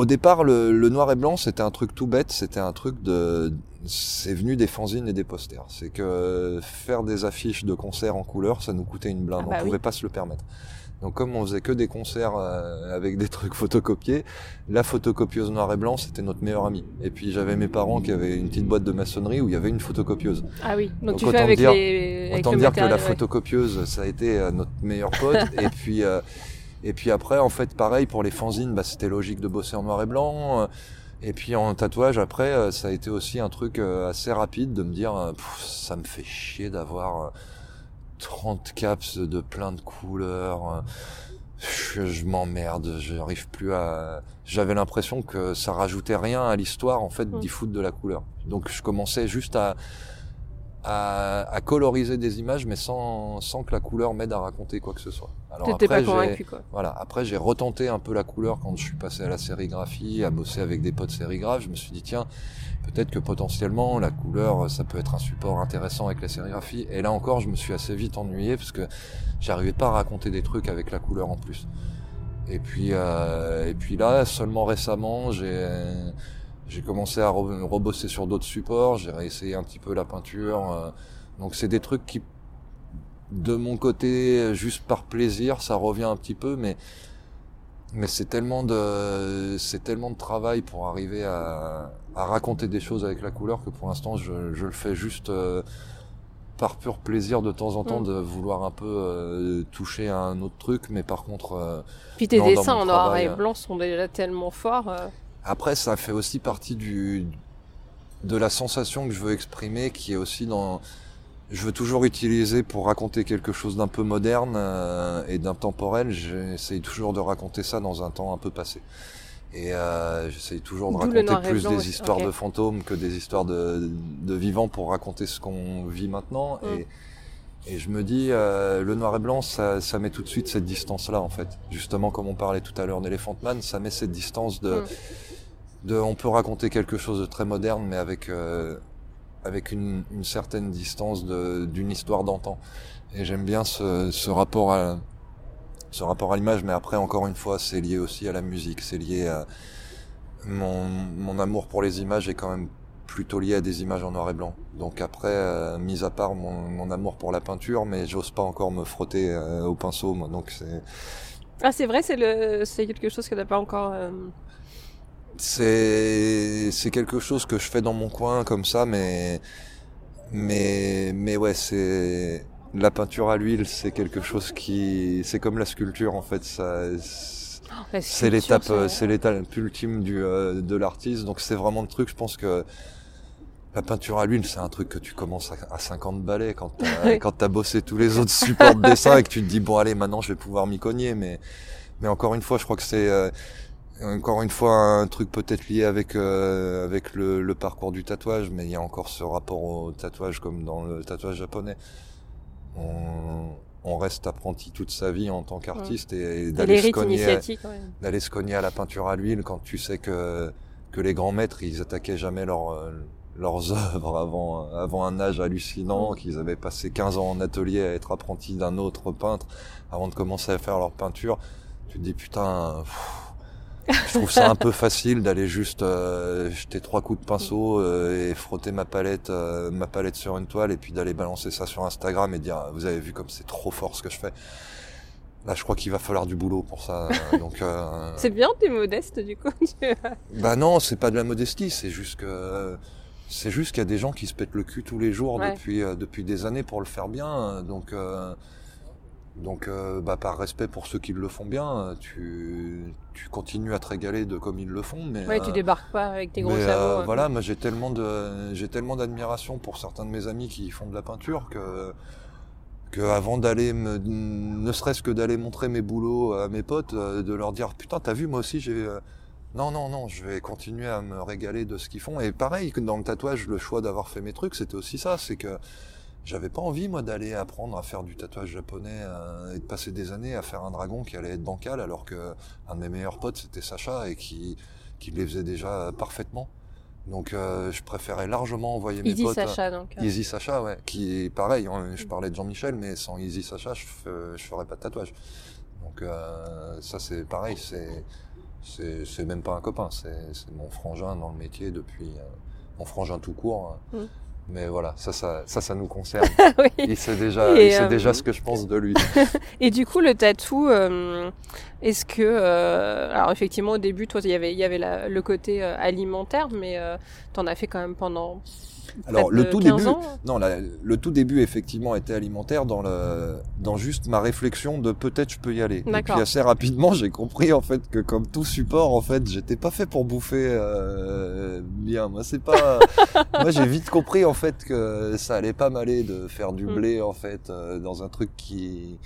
Au départ, le, le noir et blanc, c'était un truc tout bête. C'était un truc de c'est venu des fanzines et des posters. C'est que faire des affiches de concerts en couleur, ça nous coûtait une blinde. Ah bah on pouvait pas se le permettre. Donc comme on faisait que des concerts euh, avec des trucs photocopiés, la photocopieuse noir et blanc c'était notre meilleur ami. Et puis j'avais mes parents qui avaient une petite boîte de maçonnerie où il y avait une photocopieuse. Ah oui. Donc, tu fais avec dire, les autant dire que la photocopieuse ça a été euh, notre meilleur pote. et puis euh, et puis après en fait pareil pour les fanzines, bah, c'était logique de bosser en noir et blanc. Et puis en tatouage, après, euh, ça a été aussi un truc euh, assez rapide de me dire, euh, ça me fait chier d'avoir 30 caps de plein de couleurs. Je, je m'emmerde, j'arrive plus à. J'avais l'impression que ça rajoutait rien à l'histoire en fait mmh. d'y foutre de la couleur. Donc je commençais juste à à, à, coloriser des images, mais sans, sans que la couleur m'aide à raconter quoi que ce soit. Alors après, pas convaincu, quoi. Voilà. Après, j'ai retenté un peu la couleur quand je suis passé à la sérigraphie, à bosser avec des potes sérigraphes. Je me suis dit, tiens, peut-être que potentiellement, la couleur, ça peut être un support intéressant avec la sérigraphie. Et là encore, je me suis assez vite ennuyé parce que j'arrivais pas à raconter des trucs avec la couleur en plus. Et puis, euh, et puis là, seulement récemment, j'ai, j'ai commencé à rebosser sur d'autres supports, j'ai réessayé un petit peu la peinture. Euh, donc c'est des trucs qui, de mon côté, juste par plaisir, ça revient un petit peu, mais mais c'est tellement de c'est tellement de travail pour arriver à, à, raconter des choses avec la couleur que pour l'instant je, je, le fais juste euh, par pur plaisir de temps en temps mm. de vouloir un peu euh, toucher à un autre truc mais par contre puis tes dessins en noir et blanc sont déjà tellement forts après, ça fait aussi partie du de la sensation que je veux exprimer, qui est aussi dans je veux toujours utiliser pour raconter quelque chose d'un peu moderne euh, et d'intemporel. J'essaye toujours de raconter ça dans un temps un peu passé. Et euh, j'essaye toujours de raconter plus des histoires de fantômes que des histoires de, de vivants pour raconter ce qu'on vit maintenant. Mm. Et, et je me dis, euh, le noir et blanc, ça, ça met tout de suite cette distance-là, en fait. Justement, comme on parlait tout à l'heure d'Elephant Man, ça met cette distance de... Mm de, on peut raconter quelque chose de très moderne, mais avec euh, avec une, une, certaine distance d'une histoire d'antan. Et j'aime bien ce, ce, rapport à ce rapport à l'image, mais après encore une fois, c'est lié aussi à la musique, c'est lié à mon, mon amour pour les images est quand même plutôt lié à des images en noir et blanc. Donc après, euh, mis à part mon, mon, amour pour la peinture, mais j'ose pas encore me frotter euh, au pinceau, moi. Donc c'est. Ah, c'est vrai, c'est le, c'est quelque chose que t'as pas encore. Euh, c'est, c'est quelque chose que je fais dans mon coin comme ça, mais, mais, mais ouais, c'est la peinture à l'huile, c'est quelque chose qui, c'est comme la sculpture en fait. Ça, oh, c'est l'étape, c'est l'étape ultime du de l'artiste. Donc c'est vraiment le truc. Je pense que la peinture à l'huile, c'est un truc que tu commences à, 50 balais quand t'as, quand t'as bossé tous les autres supports de dessin et que tu te dis bon allez maintenant je vais pouvoir m'y cogner. Mais, mais encore une fois, je crois que c'est euh, encore une fois un truc peut-être lié avec euh, avec le, le, parcours du tatouage, mais il y a encore ce rapport au tatouage comme dans le tatouage japonais. On, on reste apprenti toute sa vie en tant qu'artiste et, d'aller se cogner, d'aller se cogner à la peinture à l'huile quand tu sais que que les grands maîtres ils attaquaient jamais leur euh, leurs œuvres avant, avant un âge hallucinant, qu'ils avaient passé 15 ans en atelier à être apprentis d'un autre peintre avant de commencer à faire leur peinture. Tu te dis putain, je trouve ça un peu facile d'aller juste euh, jeter trois coups de pinceau euh, et frotter ma palette, euh, ma palette sur une toile et puis d'aller balancer ça sur Instagram et dire vous avez vu comme c'est trop fort ce que je fais. Là, je crois qu'il va falloir du boulot pour ça. Donc, c'est bien, t'es modeste du coup. bah non, c'est pas de la modestie, c'est juste que c'est juste qu'il y a des gens qui se pètent le cul tous les jours depuis depuis des années pour le faire bien. Donc donc euh, bah, par respect pour ceux qui le font bien, tu tu continues à te régaler de comme ils le font. Mais ouais, tu débarques pas avec tes gros sabots. Voilà, moi j'ai tellement de j'ai tellement d'admiration pour certains de mes amis qui font de la peinture que que avant d'aller me, ne serait-ce que d'aller montrer mes boulots à mes potes, de leur dire putain t'as vu moi aussi j'ai non, non, non, je vais continuer à me régaler de ce qu'ils font. Et pareil, que dans le tatouage, le choix d'avoir fait mes trucs, c'était aussi ça. C'est que j'avais pas envie, moi, d'aller apprendre à faire du tatouage japonais euh, et de passer des années à faire un dragon qui allait être bancal, alors que un de mes meilleurs potes, c'était Sacha, et qui, qui les faisait déjà parfaitement. Donc euh, je préférais largement envoyer mes Easy potes. Sacha, donc. Euh. Easy Sacha, ouais. Qui est pareil, hein, je parlais de Jean-Michel, mais sans Easy Sacha, je, je ferais pas de tatouage. Donc ça, c'est pareil, c'est c'est même pas un copain, c'est mon frangin dans le métier depuis euh, mon frangin tout court. Hein. Mais voilà, ça, ça, ça, ça nous concerne. oui. Il sait déjà, il sait déjà euh, ce que je pense de lui. et du coup, le tatou, euh, est-ce que, alors effectivement, au début, toi, il y avait, il y avait le côté alimentaire, mais tu en as fait quand même pendant alors le tout début, non, le tout début effectivement était alimentaire dans le, dans juste ma réflexion de peut-être je peux y aller. Et puis assez rapidement j'ai compris en fait que comme tout support en fait j'étais pas fait pour bouffer euh, bien. Moi c'est pas, moi j'ai vite compris en fait que ça allait pas m'aller de faire du mm. blé en fait euh, dans un truc qui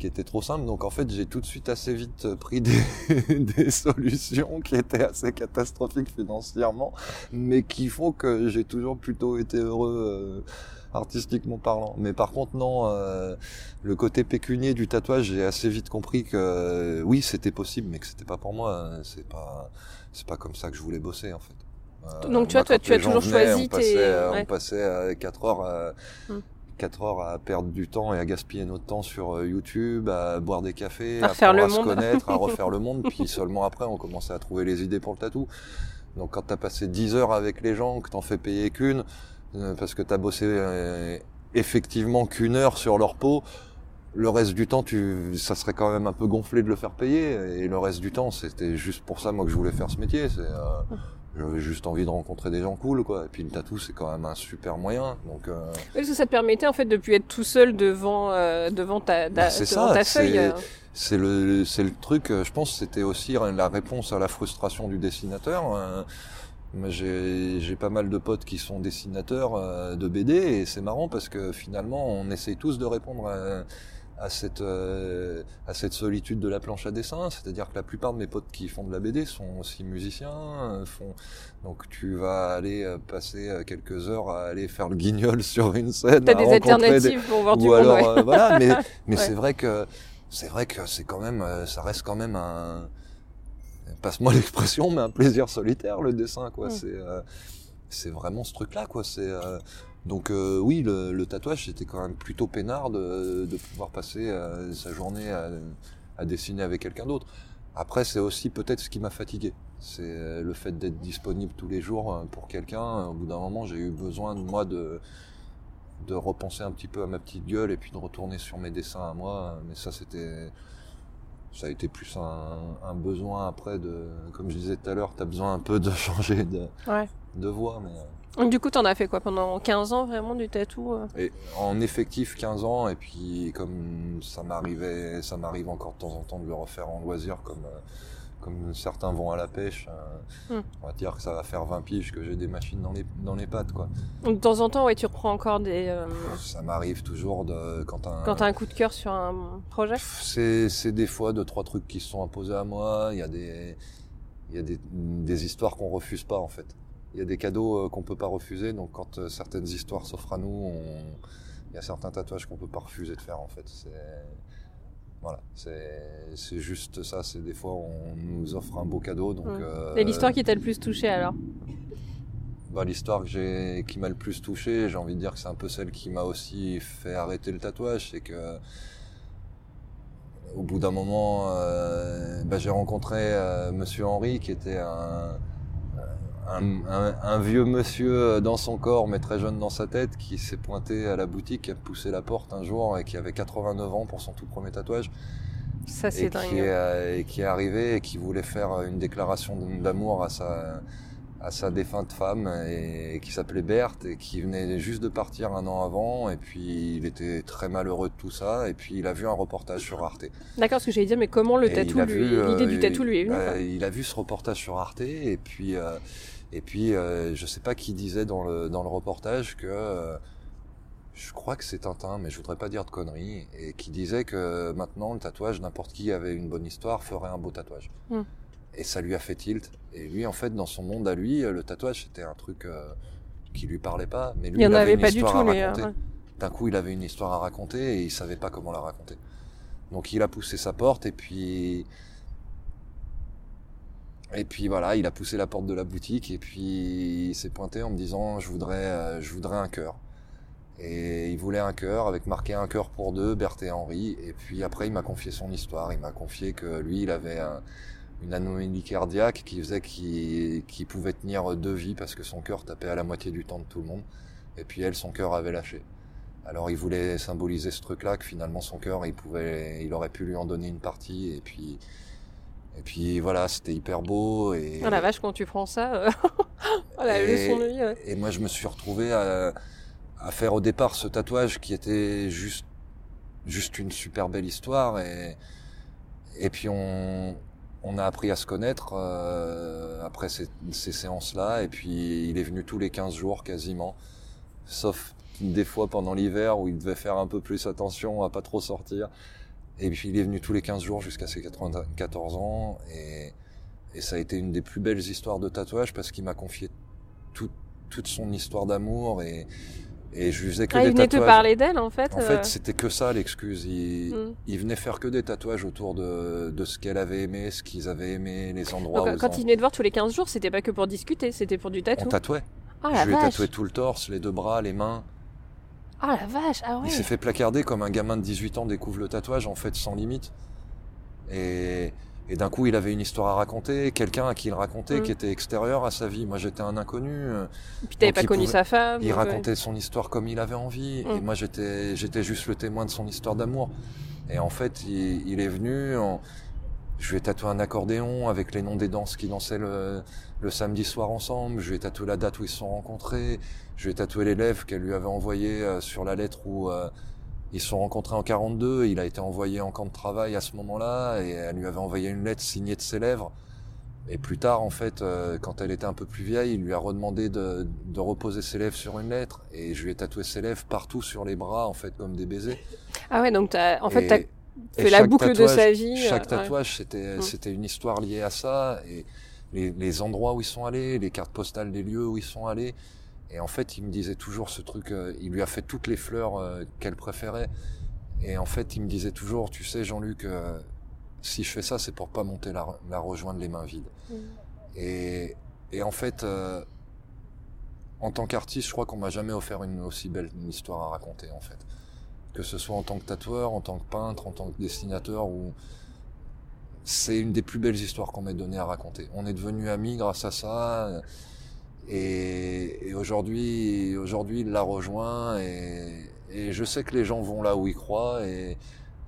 qui était trop simple. Donc en fait, j'ai tout de suite assez vite euh, pris des, des, solutions qui étaient assez catastrophiques financièrement, mais qui font que j'ai toujours plutôt été heureux euh, artistiquement parlant. Mais par contre, non, euh, le côté pécunier du tatouage, j'ai assez vite compris que oui, c'était possible, mais que c'était pas pour moi. C'est pas, c'est pas comme ça que je voulais bosser en fait. Donc tu vois, toi, tu as toujours choisi on passait, on passait 4 heures à, hum. 4 heures à perdre du temps et à gaspiller notre temps sur euh, YouTube, à boire des cafés, à, faire le se connaître, à refaire le monde, puis seulement après on commençait à trouver les idées pour le tatou. Donc quand t'as passé 10 heures avec les gens, que t'en fais payer qu'une, euh, parce que t'as bossé euh, effectivement qu'une heure sur leur peau, le reste du temps, tu, ça serait quand même un peu gonflé de le faire payer. Et le reste du temps, c'était juste pour ça moi que je voulais faire ce métier. C'est j'avais juste envie de rencontrer des gens cool quoi. Et puis le tatou c'est quand même un super moyen donc euh... oui, parce que ça te permettait en fait de plus être tout seul devant euh, devant ta, ta, bah, ça, ta feuille euh. c'est le c'est le truc euh, je pense c'était aussi la réponse à la frustration du dessinateur j'ai pas mal de potes qui sont dessinateurs de BD et c'est marrant parce que finalement on essaye tous de répondre à à cette euh, à cette solitude de la planche à dessin, c'est-à-dire que la plupart de mes potes qui font de la BD sont aussi musiciens, euh, font donc tu vas aller euh, passer quelques heures à aller faire le guignol sur une scène. T'as des alternatives pour voir du monde. Alors, voilà, mais mais c'est vrai que c'est vrai que c'est quand même ça reste quand même un passe-moi l'expression, mais un plaisir solitaire le dessin, quoi. Mm. C'est euh, c'est vraiment ce truc-là, quoi. C'est euh, donc euh, oui, le, le tatouage c'était quand même plutôt peinard de, de pouvoir passer euh, sa journée à, à dessiner avec quelqu'un d'autre. Après, c'est aussi peut-être ce qui m'a fatigué. C'est euh, le fait d'être disponible tous les jours euh, pour quelqu'un. Au bout d'un moment, j'ai eu besoin de moi de de repenser un petit peu à ma petite gueule et puis de retourner sur mes dessins à moi. Mais ça, c'était ça a été plus un, un besoin après de, comme je disais tout à l'heure, t'as besoin un peu de changer de, Ouais. de voix. Mais, euh, Donc, Du coup, t'en as fait quoi pendant 15 ans vraiment du tatou euh et en effectif 15 ans et puis comme ça m'arrivait, ça m'arrive encore de temps en temps de le refaire en loisir comme euh, comme certains vont à la pêche. euh, Hmm. On va dire que ça va faire 20 piges que j'ai des machines dans les dans les pattes quoi. Donc, de temps en temps, ouais, tu reprends encore des. Ça m'arrive toujours de quand un quand t'as un coup de cœur sur un projet? C'est, c'est des fois deux, trois trucs qui se sont imposés à moi. Il y a des, il y a des, des histoires qu'on refuse pas, en fait. Il y a des cadeaux euh, qu'on peut pas refuser. Donc, quand euh, certaines histoires s'offrent à nous, on... il y a certains tatouages qu'on peut pas refuser de faire, en fait. C'est, voilà. C'est, juste ça. C'est des fois, on nous offre un beau cadeau. Donc, Mm. euh, Et l'histoire qui t'a le plus touché alors? Bah, l'histoire que j'ai, qui m'a le plus touché, j'ai envie de dire que c'est un peu celle qui m'a aussi fait arrêter le tatouage, c'est que au bout d'un moment, euh, bah, j'ai rencontré euh, Monsieur Henri, qui était un, un, un- un vieux monsieur dans son corps, mais très jeune dans sa tête, qui s'est pointé à la boutique, qui a poussé la porte un jour et qui avait 89 ans pour son tout premier tatouage Ça, c'est et dingue. qui, est, euh, et qui est arrivé et qui voulait faire une déclaration d'amour à sa, à sa défunte femme et, qui s'appelait Berthe et qui venait juste de partir un an avant et puis il était très malheureux de tout ça et puis il a vu un reportage sur Arte. D'accord, ce que j'allais dire, mais comment le tatou, euh, l'idée du tatou lui est venue euh, quoi. Il a vu ce reportage sur Arte et puis euh, et puis euh, je sais pas qui disait dans le dans le reportage que euh, je crois que c'est Tintin, mais je voudrais pas dire de conneries, et qui disait que maintenant le tatouage, n'importe qui avait une bonne histoire ferait un beau tatouage. Hmm. Et ça lui a fait tilt. Et lui, en fait, dans son monde à lui, le tatouage c'était un truc euh, qui lui parlait pas, mais lui Il y en avait une pas du tout, à raconter. hein. D'un coup, il avait une histoire à raconter et il savait pas comment la raconter. Donc il a poussé sa porte et puis et puis voilà, il a poussé la porte de la boutique et puis il s'est pointé en me disant je voudrais euh, je voudrais un cœur. Et il voulait un cœur avec marqué un cœur pour deux, Berthe et Henri. Et puis après, il m'a confié son histoire. Il m'a confié que lui, il avait un- une anomalie cardiaque qui faisait qu'il pouvait tenir deux vies parce que son cœur tapait à la moitié du temps de tout le monde. Et puis elle, son cœur avait lâché. Alors il voulait symboliser ce truc-là, que finalement son cœur, il pouvait, il aurait pu lui en donner une partie. Et puis, et puis voilà, c'était hyper beau. Et, Oh la vache, quand tu prends ça, euh, oh, la Et- leçon de vie. ouais. et moi, je me suis retrouvé à, à faire au départ ce tatouage qui était juste, juste une super belle histoire. Et, et puis on, on a appris à se connaître euh, après ces, ces séances-là. Et puis il est venu tous les 15 jours quasiment, sauf des fois pendant l'hiver où il devait faire un peu plus attention à pas trop sortir. Et puis il est venu tous les 15 jours jusqu'à ses 94 ans. Et, et ça a été une des plus belles histoires de tatouage parce qu'il m'a confié tout- toute son histoire d'amour et, et je lui faisais que Ah, des il venait te tatouages. parler d'elle en fait. En euh, fait, c'était que ça l'excuse. Il, Mm. il venait faire que des tatouages autour de, de ce qu'elle avait aimé, ce qu'ils avaient aimé, les endroits donc, où quand il venait te voir tous les 15 jours, c'était pas que pour discuter, c'était pour du en- tatou. on tatouait. Ah je lui ai tatoué tout le torse, les deux bras, les mains. Ah la vache, ah ouais. Il s'est fait placarder comme un gamin de 18 ans découvre le tatouage, en fait, sans limite. Et, et d'un coup, il avait une histoire à raconter, quelqu'un à qui il racontait Mm. qui était extérieur à sa vie. Moi, j'étais un inconnu. euh, Puis t'avais pas connu pouvait- sa femme. Il ouais. racontait son histoire comme il avait envie, et Mm. moi j'étais j'étais juste le témoin de son histoire d'amour. Et en fait, il, il est venu, en- je lui ai tatoué un accordéon avec les noms des danses qui dansaient le, le samedi soir ensemble. Je lui ai tatoué la date où ils se sont rencontrés. Je lui ai tatoué les lèvres qu'elle lui avait envoyées euh, sur la lettre où euh, ils se sont rencontrés en 42. Il a été envoyé en camp de travail à ce moment-là, et elle lui avait envoyé une lettre signée de ses lèvres. Et plus tard, en fait, euh, quand elle était un peu plus vieille, il lui a redemandé de, de reposer ses lèvres sur une lettre. Et je lui ai tatoué ses lèvres partout sur les bras, en fait, comme des baisers. Ah ouais, donc en fait, t'as fait la boucle de sa vie. Chaque ouais. tatouage, c'était, Mm. c'était une histoire liée à ça. Et les, les endroits où ils sont allés, les cartes postales des lieux où ils sont allés. Et en fait, il me disait toujours ce truc, euh, il lui a fait toutes les fleurs euh, qu'elle préférait. Et en fait, il me disait toujours, tu sais, Jean-Luc, euh, si je fais ça, c'est pour pas monter la, la rejoindre les mains vides. Mm. Et, et en fait, en tant qu'artiste, je crois qu'on m'a jamais offert une aussi belle une histoire à raconter, en fait. Que ce soit en tant que tatoueur, en tant que peintre, en tant que dessinateur, ou c'est une des plus belles histoires qu'on m'ait donné à raconter. On est devenus amis grâce à ça. Et, et aujourd'hui, aujourd'hui, il l'a rejoint et, et je sais que les gens vont là où ils croient et,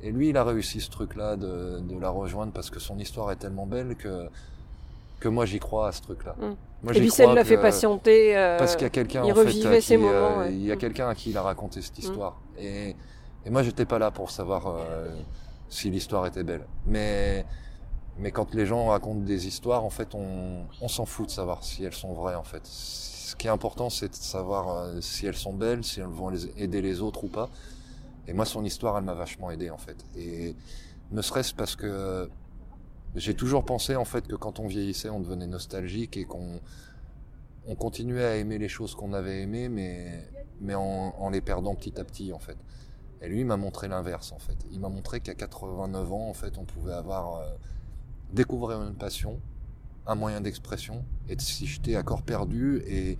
et lui, il a réussi ce truc-là de, de la rejoindre parce que son histoire est tellement belle que que moi j'y crois à ce truc-là. Mm. Moi, Et puis ça l'a fait patienter. euh, parce qu'il y a quelqu'un en fait, à qui, moments, euh, ouais. il y a Mm. quelqu'un à qui il a raconté cette histoire. Et, et moi j'étais pas là pour savoir euh, si l'histoire était belle. Mais mais quand les gens racontent des histoires, en fait, on, s'en fout de savoir si elles sont vraies, en fait. Ce qui est important, c'est de savoir euh, si elles sont belles, si elles vont aider les autres ou pas. Et moi, son histoire, elle m'a vachement aidé, en fait. Et ne serait-ce parce que j'ai toujours pensé, en fait, que quand on vieillissait, on devenait nostalgique et qu'on on continuait à aimer les choses qu'on avait aimées, mais, en les perdant petit à petit, en fait. Et lui, il m'a montré l'inverse, en fait. Il m'a montré qu'à 89 ans, en fait, on pouvait avoir euh, découvrir une passion, un moyen d'expression, et de s'y jeter à corps perdu et,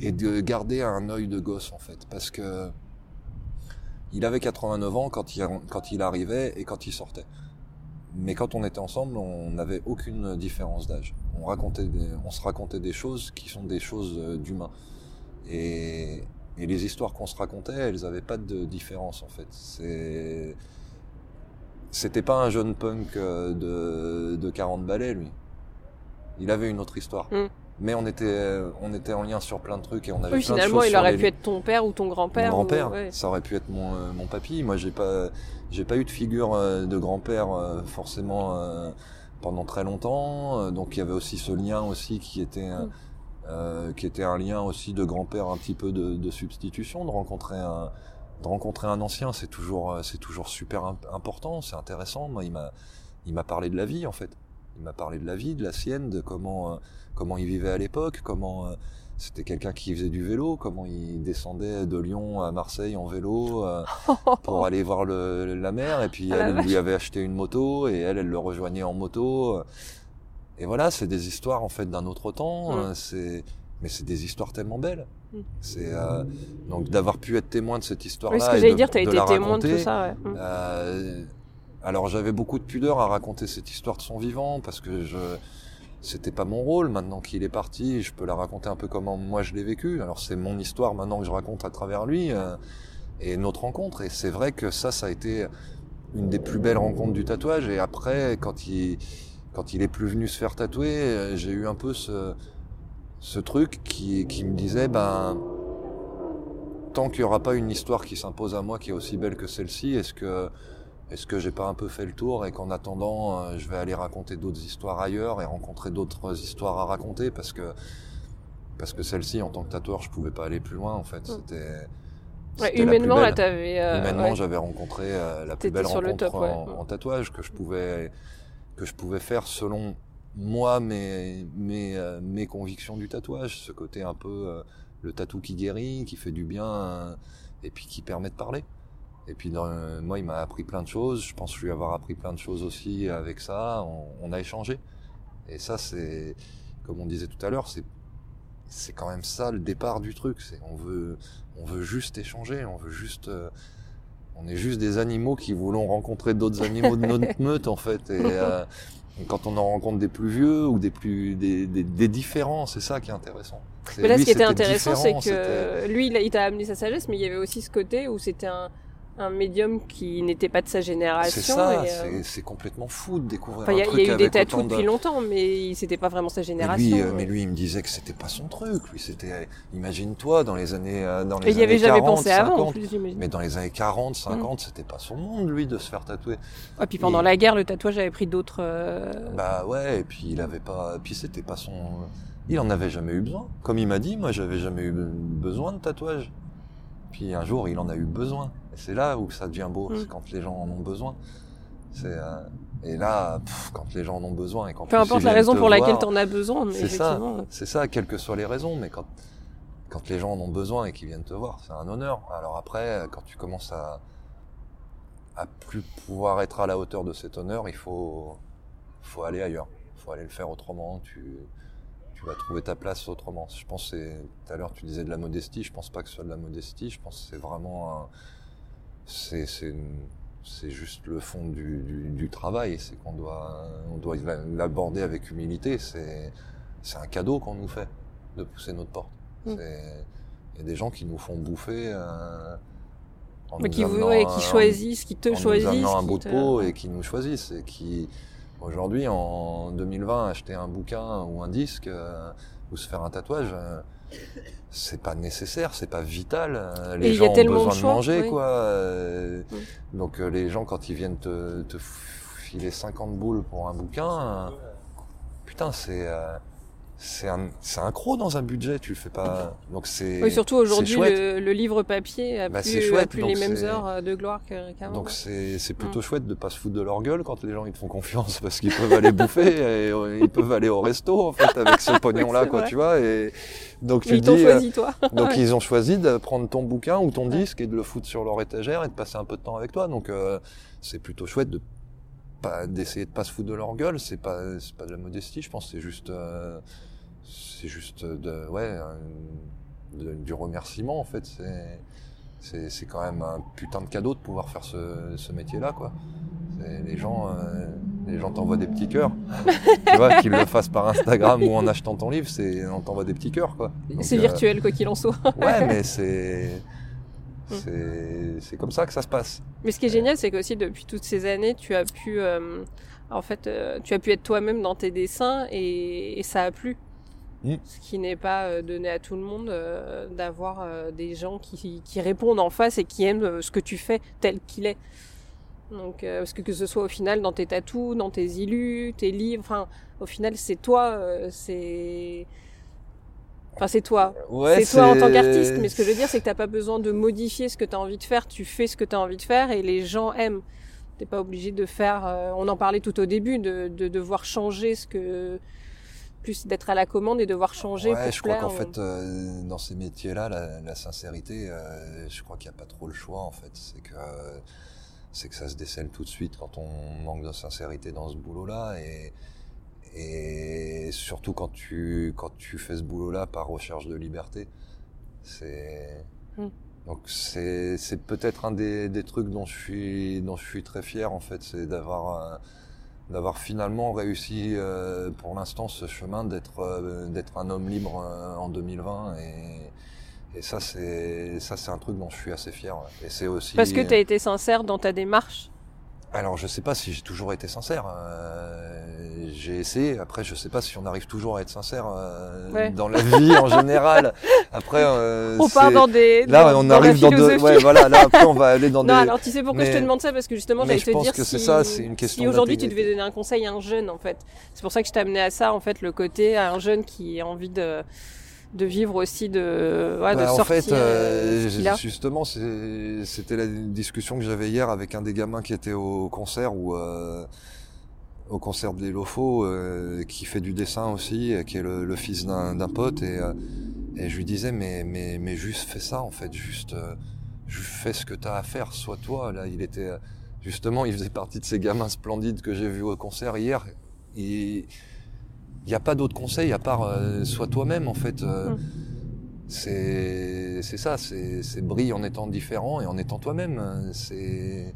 et de garder un œil de gosse, en fait. Parce que il avait 89 ans quand il, quand il arrivait et quand il sortait. Mais quand on était ensemble, on n'avait aucune différence d'âge. On racontait, des- on se racontait des choses qui sont des choses euh, d'humains. Et, et les histoires qu'on se racontait, elles n'avaient pas de différence en fait. C'est, c'était pas un jeune punk euh, de, de 40 balais lui. Il avait une autre histoire. Mm. Mais on était, on était en lien sur plein de trucs et on avait Oui, plein de finalement, choses il sur aurait les pu être ton père ou ton grand-père. mon ou- grand-père. ouais. Ça aurait pu être mon, euh, mon papy. Moi, j'ai pas, j'ai pas eu de figure euh, de grand-père euh, forcément pendant très longtemps. Donc, il y avait aussi ce lien aussi qui était, un- Mm. euh, qui était un lien aussi de grand-père, un petit peu de, de substitution, de rencontrer un, de rencontrer un ancien. C'est toujours, euh, c'est toujours super imp- important. C'est intéressant. Moi, il m'a, il m'a parlé de la vie en fait. Il m'a parlé de la vie, de la sienne, de comment, euh, comment il vivait à l'époque, comment. euh, c'était quelqu'un qui faisait du vélo, comment il descendait de Lyon à Marseille en vélo euh, pour aller voir le, la mer. Et puis Ah elle lui avait acheté une moto et elle, elle le rejoignait en moto. Et voilà, c'est des histoires en fait d'un autre temps. Mm. C'est mais c'est des histoires tellement belles. Mm. C'est euh, donc d'avoir pu être témoin de cette histoire-là. Oui, ce que j'allais dire, t'as de été témoin de tout ça. ouais. Mm. euh, alors j'avais beaucoup de pudeur à raconter cette histoire de son vivant parce que je c'était pas mon rôle. Maintenant qu'il est parti, je peux la raconter un peu comment moi je l'ai vécu. Alors c'est mon histoire maintenant que je raconte à travers lui euh, et notre rencontre. Et c'est vrai que ça, ça a été une des plus belles rencontres du tatouage. Et après, quand il quand il est plus venu se faire tatouer, j'ai eu un peu ce ce truc qui qui me disait ben tant qu'il n'y aura pas une histoire qui s'impose à moi qui est aussi belle que celle-ci, est-ce que est-ce que j'ai pas un peu fait le tour et qu'en attendant, euh, je vais aller raconter d'autres histoires ailleurs et rencontrer d'autres histoires à raconter? Parce que parce que celle-ci, en tant que tatoueur, je pouvais pas aller plus loin. En fait, Mm. c'était Ouais, c'était la plus humainement, là, t'avais. euh, Humainement, ouais. j'avais rencontré euh, la plus belle sur le rencontre top, ouais. en, en tatouage que je pouvais que je pouvais faire selon moi mes mes euh, mes convictions du tatouage, ce côté un peu euh, le tatou qui guérit, qui fait du bien euh, et puis qui permet de parler. Et puis dans, euh, moi, il m'a appris plein de choses. Je pense lui avoir appris plein de choses aussi avec ça. On, on a échangé. Et ça, c'est comme on disait tout à l'heure, c'est c'est quand même ça le départ du truc. C'est on veut on veut juste échanger. On veut juste euh, on est juste des animaux qui voulons rencontrer d'autres animaux de notre meute en fait. Et euh, quand on en rencontre des plus vieux ou des plus des, des, des différents, c'est ça qui est intéressant. Mais là, lui, ce qui était c'était intéressant, c'est que lui, il t'a amené sa sagesse, mais il y avait aussi ce côté où c'était un, un médium qui n'était pas de sa génération. c'est ça, euh, c'est complètement fou de découvrir Enfin, il y a, un il y a truc eu des tatous de- depuis longtemps, mais c'était pas vraiment sa Mais génération. lui, euh, mais lui, il me disait que c'était pas son truc. Lui, c'était, imagine-toi, dans les années, euh, dans les Et il y avait années jamais 40, pensé avant, en 50, plus, j'imagine. Mais dans les années 40, Mm. 50, c'était pas son monde, lui, de se faire tatouer. Et puis pendant la guerre, le tatouage avait pris d'autres. euh, Bah ouais, et puis il avait pas, puis c'était pas son, il en avait jamais eu besoin. Comme il m'a dit, moi, j'avais jamais eu be- besoin de tatouage. Puis un jour, il en a eu besoin. Et c'est là où ça devient beau, Mm. c'est quand les gens en ont besoin. C'est, euh, et là, pff, quand les gens en ont besoin et quand Peu importe la raison pour laquelle t'en as besoin, C'est ça. C'est ça, quelles que soient les raisons, mais quand, quand les gens en ont besoin et qu'ils viennent te voir, c'est un honneur. Alors après, quand tu commences à, à plus pouvoir être à la hauteur de cet honneur, il faut, faut aller ailleurs. Il faut aller le faire autrement. Tu, tu vas trouver ta place autrement. Je pense que tout à l'heure tu disais de la modestie. Je pense pas que ce soit de la modestie. Je pense que c'est vraiment un, c'est, c'est, juste le fond du, du, du travail. C'est qu'on doit, on doit l'aborder avec humilité. C'est, c'est un cadeau qu'on nous fait de pousser notre porte. Mm. C'est, il y a des gens qui nous font bouffer. Euh, en Mais nous qui, vous- ouais, qui choisissent, qui te en choisissent. nous amenant un qui bout te- de peau et qui nous choisissent et qui aujourd'hui en 2020 acheter un bouquin ou un disque euh, ou se faire un tatouage euh, c'est pas nécessaire c'est pas vital euh, Et les a gens ont besoin de, choix, manger oui. quoi euh, donc euh, les gens quand ils viennent te, te filer 50 boules pour un bouquin putain c'est c'est un, un croc dans un budget, tu le fais pas. Donc c'est. Oui, surtout aujourd'hui, le, le livre papier a Bah, plus, a plus donc les mêmes heures euh, de gloire que- qu'avant. Donc c'est c'est plutôt Mm. chouette de pas se foutre de leur gueule quand les gens ils te font confiance parce qu'ils peuvent aller bouffer et euh, ils peuvent aller au resto en fait avec ce pognon là quoi vrai. tu vois et donc tu ils dis euh, choisi, toi. donc Ouais. ils ont choisi de prendre ton bouquin ou ton Ouais. disque et de le foutre sur leur étagère et de passer un peu de temps avec toi donc euh, c'est plutôt chouette de pas d'essayer de pas se foutre de leur gueule c'est pas c'est pas de la modestie je pense c'est juste euh, c'est juste de ouais de- du remerciement en fait c'est c'est c'est quand même un putain de cadeau de pouvoir faire ce, ce métier là quoi C'est- les gens euh, les gens t'envoient des petits cœurs tu vois qu'ils le fassent par Instagram ou en achetant ton livre c'est on t'envoie des petits cœurs quoi Donc, C'est euh, virtuel, quoi qu'il en soit. ouais mais c'est Mm. c'est c'est comme ça que ça se passe Mais ce qui est génial, c'est qu'aussi depuis toutes ces années, tu as pu, euh, en fait, euh, tu as pu être toi-même dans tes dessins et, et ça a plu. Mm. Ce qui n'est pas euh, donné à tout le monde euh, d'avoir euh, des gens qui, qui répondent en face et qui aiment euh, ce que tu fais tel qu'il est. Donc, euh, parce que que ce soit au final dans tes tatous, dans tes illus, tes livres, enfin, au final, c'est toi, euh, c'est, enfin, c'est toi. ouais c'est toi en tant qu'artiste, mais ce que je veux dire, c'est que t'as pas besoin de modifier ce que tu as envie de faire. Tu fais ce que tu as envie de faire et les gens aiment. T'es pas obligé de faire. euh, on en parlait tout au début, de, de devoir changer ce que plus d'être à la commande et devoir changer Ouais, pour je crois qu'en fait, euh, dans ces métiers-là, la, la sincérité, euh, je crois qu'il n'y a pas trop le choix, en fait. C'est que, euh, c'est que ça se décèle tout de suite quand on manque de sincérité dans ce boulot-là. Et, et surtout quand tu, quand tu fais ce boulot-là par recherche de liberté. C'est, Hmm. donc c'est, c'est peut-être un des, des trucs dont je suis, dont je suis très fier, en fait. C'est d'avoir, euh, d'avoir finalement réussi euh, pour l'instant ce chemin d'être euh, d'être un homme libre euh, en 2020 et, et ça c'est ça c'est un truc dont je suis assez fier et c'est aussi Parce que tu as été sincère dans ta démarche? alors je sais pas si j'ai toujours été sincère j'ai essayé après je sais pas si on arrive toujours à être sincère euh, Ouais. dans la vie en général après euh, On part dans des. là dans, on arrive dans ouais voilà là après on va aller dans Non, des alors tu sais pourquoi je te demande ça? Parce que justement, j'allais je te pense dire que c'est si, ça, c'est une question si aujourd'hui tu devais donner un conseil à un jeune, en fait. C'est pour ça que je t'ai amené à ça, en fait, le côté à un jeune qui a envie de, de vivre aussi, de, ouais, de Bah, en sortir. fait, euh, euh, ce justement, c'était la discussion que j'avais hier avec un des gamins qui était au concert ou euh, au concert des Lofo, euh, qui fait du dessin aussi, euh, qui est le, le fils d'un pote, et, euh, et je lui disais mais mais mais juste fais ça en fait, juste euh, juste fais ce que t'as à faire, sois toi. Là, il était justement, il faisait partie de ces gamins splendides que j'ai vus au concert hier. Il n'y a pas d'autre conseil à part sois toi-même en fait. Mm. C'est ça, c'est c'est brille en étant différent et en étant toi-même. C'est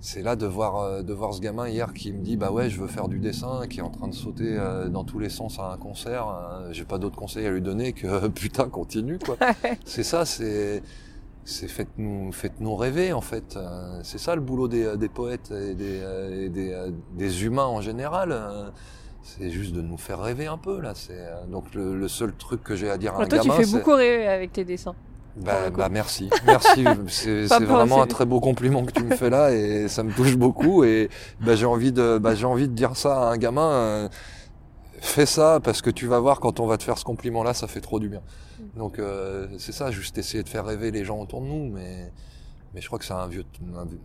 c'est là de voir euh, de voir ce gamin hier qui me dit bah ouais je veux faire du dessin, qui est en train de sauter euh, dans tous les sens à un concert. Euh, J'ai pas d'autre conseil à lui donner que putain continue quoi. c'est ça, c'est c'est faites-nous faites-nous rêver en fait. C'est ça le boulot des, des poètes et des et des, des humains en général. C'est juste de nous faire rêver un peu là. C'est donc le, le seul truc que j'ai à dire à un Alors, toi, tu gamin. fais beaucoup rêver avec tes dessins. Bah, bah, merci, merci. C'est vraiment un très beau compliment que tu me fais là et ça me touche beaucoup et bah, j'ai envie de bah, j'ai envie de dire ça à un gamin. euh, fais ça parce que tu vas voir quand on va te faire ce compliment là, ça fait trop du bien. Mm. Donc euh, c'est ça, juste essayer de faire rêver les gens autour de nous, mais mais je crois que c'est un vieux, un vieux-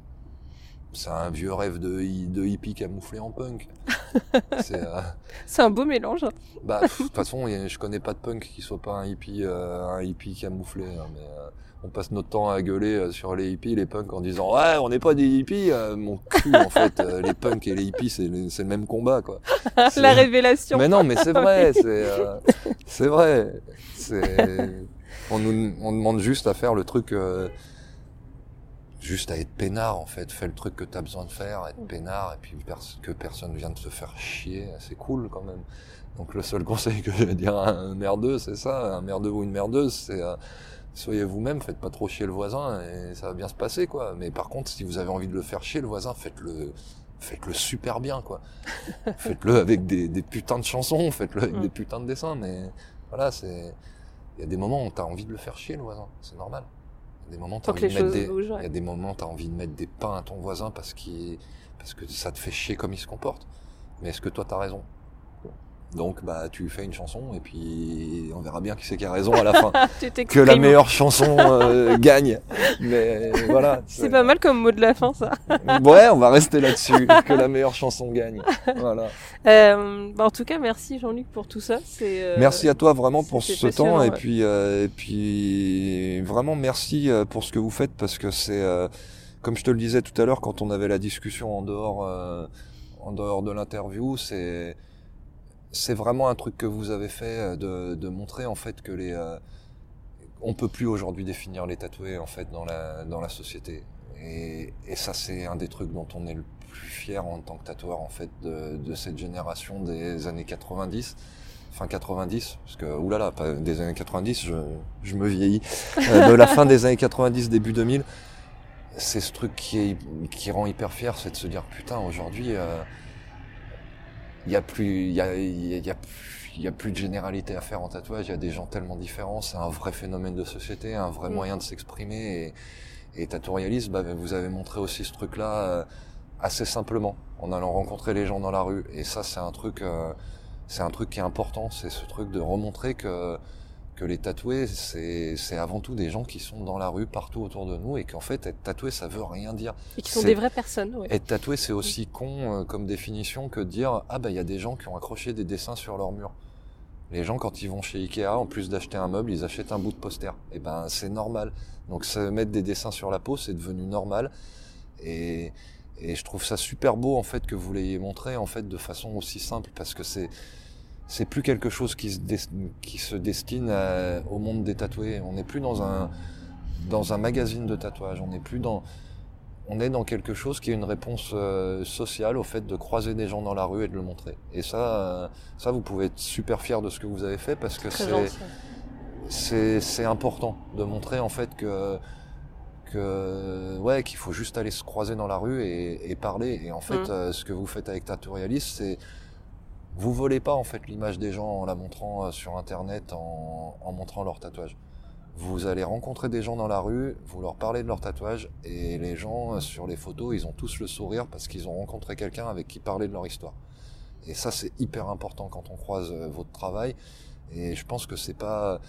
c'est un vieux rêve de, hi- de hippie camouflé en punk. c'est, euh, C'est un beau mélange. bah, pff, de toute façon, je connais pas de punk qui soit pas un hippie, euh, un hippie camouflé. hein, mais euh, on passe notre temps à gueuler euh, sur les hippies, les punks, en disant ouais, on n'est pas des hippies. mon cul, en fait, les punks et les hippies, c'est le, même combat, quoi. La révélation. Mais non, mais c'est vrai, c'est c'est vrai. On nous on demande juste à faire le truc juste à être peinard en fait, fais le truc que t'as besoin de faire, être peinard et puis que personne vienne te faire chier, c'est cool quand même. Donc le seul conseil que je vais dire à un merdeux, c'est ça, un merdeux ou une merdeuse, c'est euh, soyez vous-même, faites pas trop chier le voisin et ça va bien se passer quoi. Mais par contre, si vous avez envie de le faire chier le voisin, faites-le faites-le super bien quoi. faites-le avec des, des putains de chansons, faites-le avec Mm. des putains de dessins, mais voilà, c'est il y a des moments où t'as envie de le faire chier le voisin, c'est normal. Il y a des moments où t'as envie de mettre choses des bougent, il y a des moments t'as envie de mettre des pains à ton voisin parce qu'il parce que ça te fait chier comme il se comporte. Mais est-ce que toi t'as raison? Donc bah tu fais une chanson et puis on verra bien qui c'est qui a raison à la fin. Que la meilleure chanson euh, gagne. Mais voilà. C'est pas mal comme mot de la fin, ça. Ouais, on va rester là-dessus. que la meilleure chanson gagne. Voilà. Euh, bah, en tout cas, merci Jean-Luc pour tout ça. Euh, Merci à toi vraiment pour ce temps et puis euh, et puis vraiment merci euh, pour ce que vous faites parce que c'est euh, comme je te le disais tout à l'heure quand on avait la discussion en dehors euh, en dehors de l'interview, c'est c'est vraiment un truc que vous avez fait euh, de, de montrer en fait que les euh, on peut plus aujourd'hui définir les tatoués en fait dans la dans la société. Et, et ça c'est un des trucs dont on est le plus fier en tant que tatoueur en fait de, de cette génération des années 90 fin 90 parce que oulala pas des années 90 je, je me vieillis. Euh, de la fin des années 90 début 2000 c'est ce truc qui est qui rend hyper fier c'est de se dire putain aujourd'hui euh, il y a plus il y a il y a, il y a plus- il y a plus de généralité à faire en tatouage il y a des gens tellement différents c'est un vrai phénomène de société un vrai Mm. moyen de s'exprimer et, et Tattoorealist, bah, vous avez montré aussi ce truc là assez simplement en allant rencontrer les gens dans la rue et ça c'est un truc euh, c'est un truc qui est important c'est ce truc de remontrer que que les tatoués c'est avant tout des gens qui sont dans la rue partout autour de nous et qu'en fait être tatoué ça veut rien dire Et qui sont des vraies personnes, ouais. être tatoué, c'est aussi con euh, comme définition que de dire ah bah il y a des gens qui ont accroché des dessins sur leur mur. Les gens quand ils vont chez Ikea, en plus d'acheter un meuble, ils achètent un bout de poster. Et ben c'est normal. Donc se mettre des dessins sur la peau, c'est devenu normal. Et, et je trouve ça super beau en fait que vous l'ayez montré en fait de façon aussi simple parce que c'est c'est plus quelque chose qui se, des- qui se destine à- au monde des tatoués. On n'est plus dans un dans un magazine de tatouage. On n'est plus dans on est dans quelque chose qui est une réponse euh, sociale au fait de croiser des gens dans la rue et de le montrer. Et ça, euh, ça vous pouvez être super fier de ce que vous avez fait parce que c'est important de montrer en fait que que ouais qu'il faut juste aller se croiser dans la rue et, et parler. Et en fait, Mm. euh, ce que vous faites avec Tattoorealist, c'est vous volez pas en fait l'image des gens en la montrant euh, sur internet, en, montrant leur tatouage. Vous allez rencontrer des gens dans la rue, vous leur parlez de leur tatouage, et les gens euh, sur les photos, ils ont tous le sourire parce qu'ils ont rencontré quelqu'un avec qui parler de leur histoire. Et ça, c'est hyper important quand on croise euh, votre travail. Et je pense que c'est pas,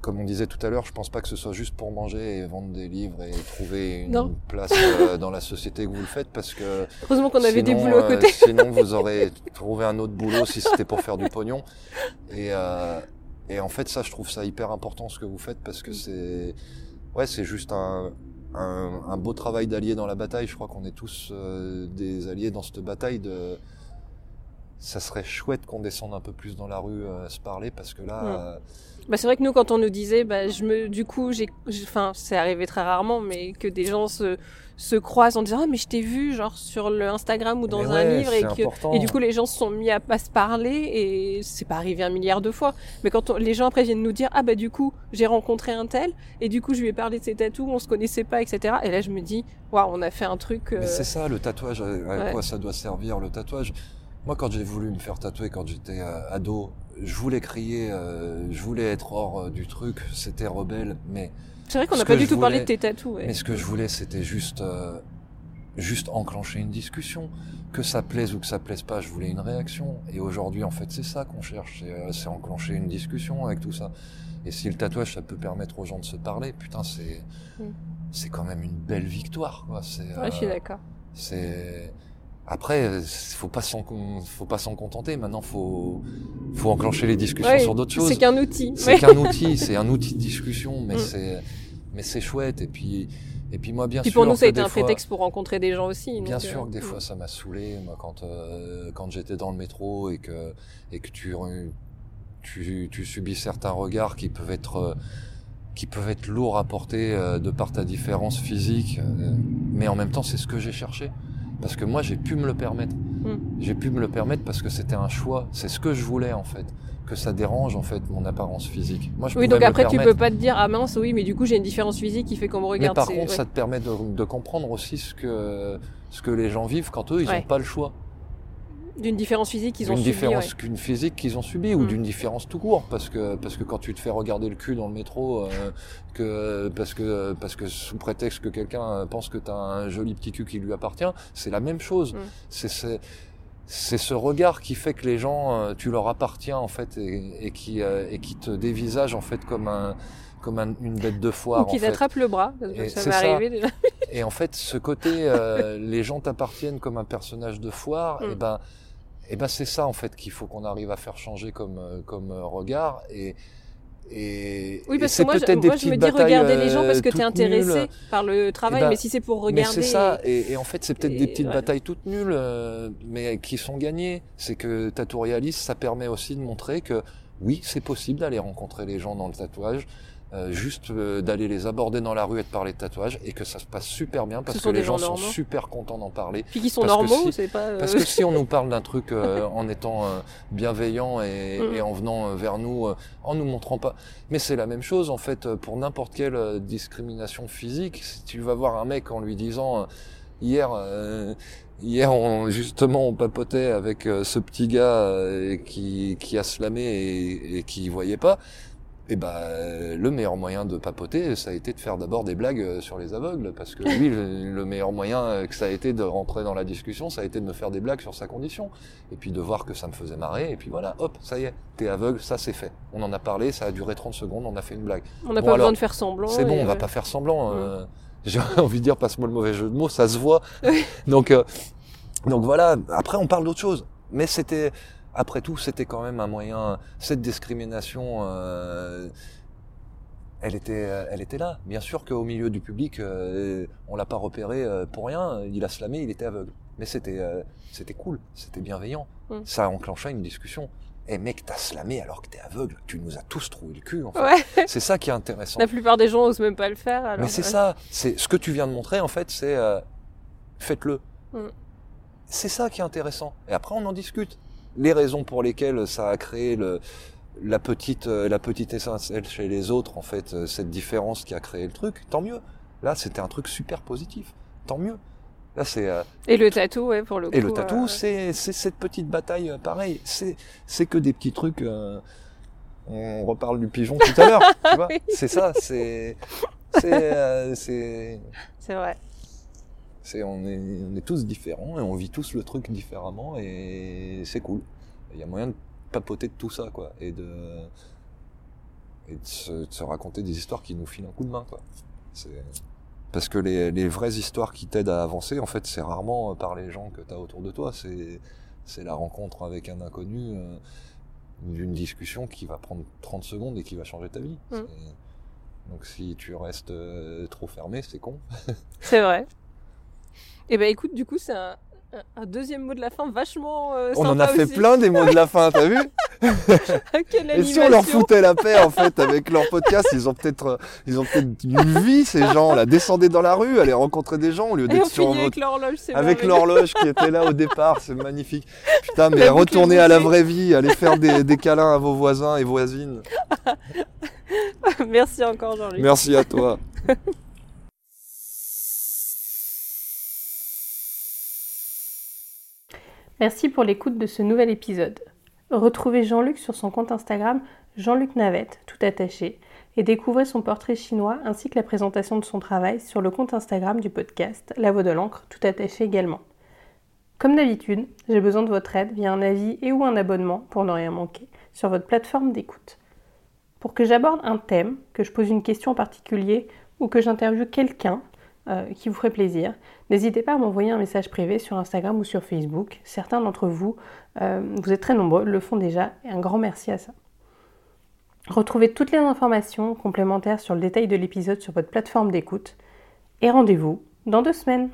comme on disait tout à l'heure, je pense pas que ce soit juste pour manger et vendre des livres et trouver une Non. place euh, dans la société que vous le faites parce que Heureusement qu'on avait des boulots à euh, côté. sinon, vous aurez trouvé un autre boulot si c'était pour faire du pognon. Et, euh, et en fait, ça, je trouve ça hyper important ce que vous faites parce que c'est, ouais, c'est juste un, un, un beau travail d'allié dans la bataille. Je crois qu'on est tous euh, des alliés dans cette bataille. De, ça serait chouette qu'on descende un peu plus dans la rue se parler parce que là. Bah, c'est vrai que nous, quand on nous disait, bah, je me, du coup, j'ai, enfin, c'est arrivé très rarement, mais que des gens se, se croisent en disant, ah, mais je t'ai vu, genre, sur le Instagram ou dans mais un ouais, livre, et que, important. et du coup, les gens se sont mis à pas se parler, et c'est pas arrivé un milliard de fois. Mais quand on- les gens après viennent nous dire, ah, bah, du coup, j'ai rencontré un tel, et du coup, je lui ai parlé de ses tatous, on se connaissait pas, etc. Et là, je me dis, waouh, on a fait un truc, euh, Mais c'est ça, le tatouage, à, ouais. quoi ça doit servir le tatouage? Moi, quand j'ai voulu me faire tatouer quand j'étais euh, ado, je voulais crier, euh, je voulais être hors euh, du truc, c'était rebelle, mais, c'est vrai qu'on n'a pas du tout parlé de tes tatous, ouais. mais ce que je voulais, c'était juste, euh, juste enclencher une discussion. Que ça plaise ou que ça plaise pas, je voulais une réaction. Et aujourd'hui, en fait, c'est ça qu'on cherche, c'est, euh, enclencher une discussion avec tout ça. Et si le tatouage, ça peut permettre aux gens de se parler, putain, c'est, Mm. c'est quand même une belle victoire. Quoi. C'est, Ouais, je suis euh, d'accord. c'est après, euh, faut pas s'en faut pas s'en contenter. Maintenant, faut faut enclencher les discussions Ouais, sur d'autres choses. C'est qu'un outil. C'est Ouais. qu'un outil, c'est un outil de discussion, mais Mm. c'est mais c'est chouette. Et puis et puis moi, bien Puis sûr. pour nous, ça a été un fois- prétexte pour rencontrer des gens aussi. Bien donc, sûr euh, que des fois ça m'a saoulé, moi quand euh, quand j'étais dans le métro et que et que tu tu, tu subis certains regards qui peuvent être euh, qui peuvent être lourds à porter de par ta différence physique, mais en même temps c'est ce que j'ai cherché parce que moi j'ai pu me le permettre. Mm. J'ai pu me le permettre parce que c'était un choix, c'est ce que je voulais en fait, que ça dérange en fait mon apparence physique. Moi je Oui, donc après, tu peux pas te dire, ah mince, oui, mais du coup, j'ai une différence physique qui fait qu'on me Mais regarde. par c'est- contre, ouais. ça te permet de, de comprendre aussi ce que ce que les gens vivent quand eux ils n'ont Ouais. pas le choix. D'une différence physique qu'ils ont d'une subi. différence ouais. qu'une physique qu'ils ont subie ou Mm. d'une différence tout court parce que parce que quand tu te fais regarder le cul dans le métro euh, que parce que parce que sous prétexte que quelqu'un pense que tu as un joli petit cul qui lui appartient c'est la même chose Mm. c'est c'est ce regard qui fait que les gens euh, tu leur appartiens en fait et, et qui euh, et qui te dévisagent en fait comme un comme un- une bête de foire Ou qui t'attrape le bras, parce que ça m'est arrivé déjà. Et en fait, ce côté, euh, les gens t'appartiennent comme un personnage de foire, Mm. et ben, et ben c'est ça en fait qu'il faut qu'on arrive à faire changer comme euh, comme euh, regard et et Oui, et parce que c'est moi, je, moi, me dis regarder les gens parce euh, que t'es toutes intéressé nulles. par le travail, ben, mais si c'est pour regarder. c'est ça, et, et en fait c'est peut-être des et petites batailles toutes nulles, euh, mais qui sont gagnées. C'est que Tatouarialis, ça permet aussi de montrer que oui, c'est possible d'aller rencontrer les gens dans le tatouage, euh, juste euh, d'aller les aborder dans la rue et de parler de tatouage, et que ça se passe super bien parce Ce que les gens gens sont super contents d'en parler. Puis qui sont parce normaux, si- c'est pas. euh, Parce que si on nous parle d'un truc euh, en étant euh, bienveillant et, Mm. et en venant vers nous, euh, en nous montrant pas, mais c'est la même chose en fait pour n'importe quelle discrimination physique. Si tu vas voir un mec en lui disant euh, hier, euh, hier on, justement on papotait avec ce petit gars euh, qui qui a slamé et, et qui voyait pas. Et ben euh, le meilleur moyen de papoter, ça a été de faire d'abord des blagues euh, sur les aveugles, parce que lui, le, le meilleur moyen euh, que ça a été de rentrer dans la discussion, ça a été de me faire des blagues sur sa condition, et puis de voir que ça me faisait marrer, et puis voilà, hop, ça y est, t'es aveugle, ça c'est fait. On en a parlé, ça a duré 30 secondes, on a fait une blague. on n'a bon, pas alors, besoin de faire semblant. C'est bon, on va pas faire semblant. euh, J'ai envie de dire, passe-moi le mauvais jeu de mots, ça se voit. donc, euh, donc voilà. Après, on parle d'autre chose. Mais c'était, après tout, c'était quand même un moyen. Cette discrimination, euh, elle était, euh, elle était là. Bien sûr qu'au milieu du public, euh, on l'a pas repéré euh, pour rien. Il a slamé, il était aveugle. Mais c'était, euh, c'était cool, c'était bienveillant. Mm. Ça enclencha une discussion. Eh mec, t'as slamé alors que t'es aveugle. Tu nous as tous trouvé le cul. En fait. Ouais, C'est ça qui est intéressant. la plupart des gens osent même pas le faire. Alors, Mais c'est ouais. ça, c'est ce que tu viens de montrer en fait, c'est faites-le. Mm. C'est ça qui est intéressant. Et après on en discute. Les raisons pour lesquelles ça a créé le, la petite euh, la petite étincelle chez les autres en fait, euh, cette différence qui a créé le truc, tant mieux. Là c'était un truc super positif, tant mieux. Là c'est euh, Et le tatou, ouais, pour le coup. et le tatou euh, c'est c'est cette petite bataille pareil. C'est c'est que des petits trucs. euh, on reparle du pigeon tout à l'heure, tu vois. Oui. C'est ça, c'est c'est euh, c'est C'est vrai. C'est on est on est tous différents et on vit tous le truc différemment et c'est cool. Il y a moyen de papoter de tout ça quoi et de et de se, de se raconter des histoires qui nous filent un coup de main quoi. C'est parce que les, les vraies histoires qui t'aident à avancer en fait c'est rarement par les gens que tu as autour de toi, c'est c'est la rencontre avec un inconnu euh, d'une discussion qui va prendre 30 secondes et qui va changer ta vie. Mm. C'est- Donc si tu restes euh, trop fermé, c'est con. C'est vrai. Et ben écoute, du coup, c'est un, deuxième mot de la fin vachement euh, On en a fait aussi. plein des mots de la fin, t'as vu Quelle Et si on leur foutait la paix en fait avec leur podcast, ils ont peut-être ils ont peut-être une vie ces gens là, descendez dans la rue, allez rencontrer des gens au lieu d'être sur finit avec votre l'horloge, c'est avec l'horloge qui était là au départ, c'est magnifique. Putain, mais La retournez à la vraie vie, allez faire des, des câlins à vos voisins et voisines. Merci encore, Jean-Luc. Merci à toi. Merci pour l'écoute de ce nouvel épisode. Retrouvez Jean-Luc sur son compte Instagram Jean-Luc Navette, tout attaché, et découvrez son portrait chinois ainsi que la présentation de son travail sur le compte Instagram du podcast La Voix de l'encre, tout attaché également. Comme d'habitude, j'ai besoin de votre aide via un avis et ou un abonnement pour ne rien manquer sur votre plateforme d'écoute. Pour que j'aborde un thème, que je pose une question en particulier ou que j'interviewe quelqu'un euh, qui vous ferait plaisir, n'hésitez pas à m'envoyer un message privé sur Instagram ou sur Facebook. Certains d'entre vous, euh, vous êtes très nombreux, le font déjà et un grand merci à ça. Retrouvez toutes les informations complémentaires sur le détail de l'épisode sur votre plateforme d'écoute et rendez-vous dans deux semaines.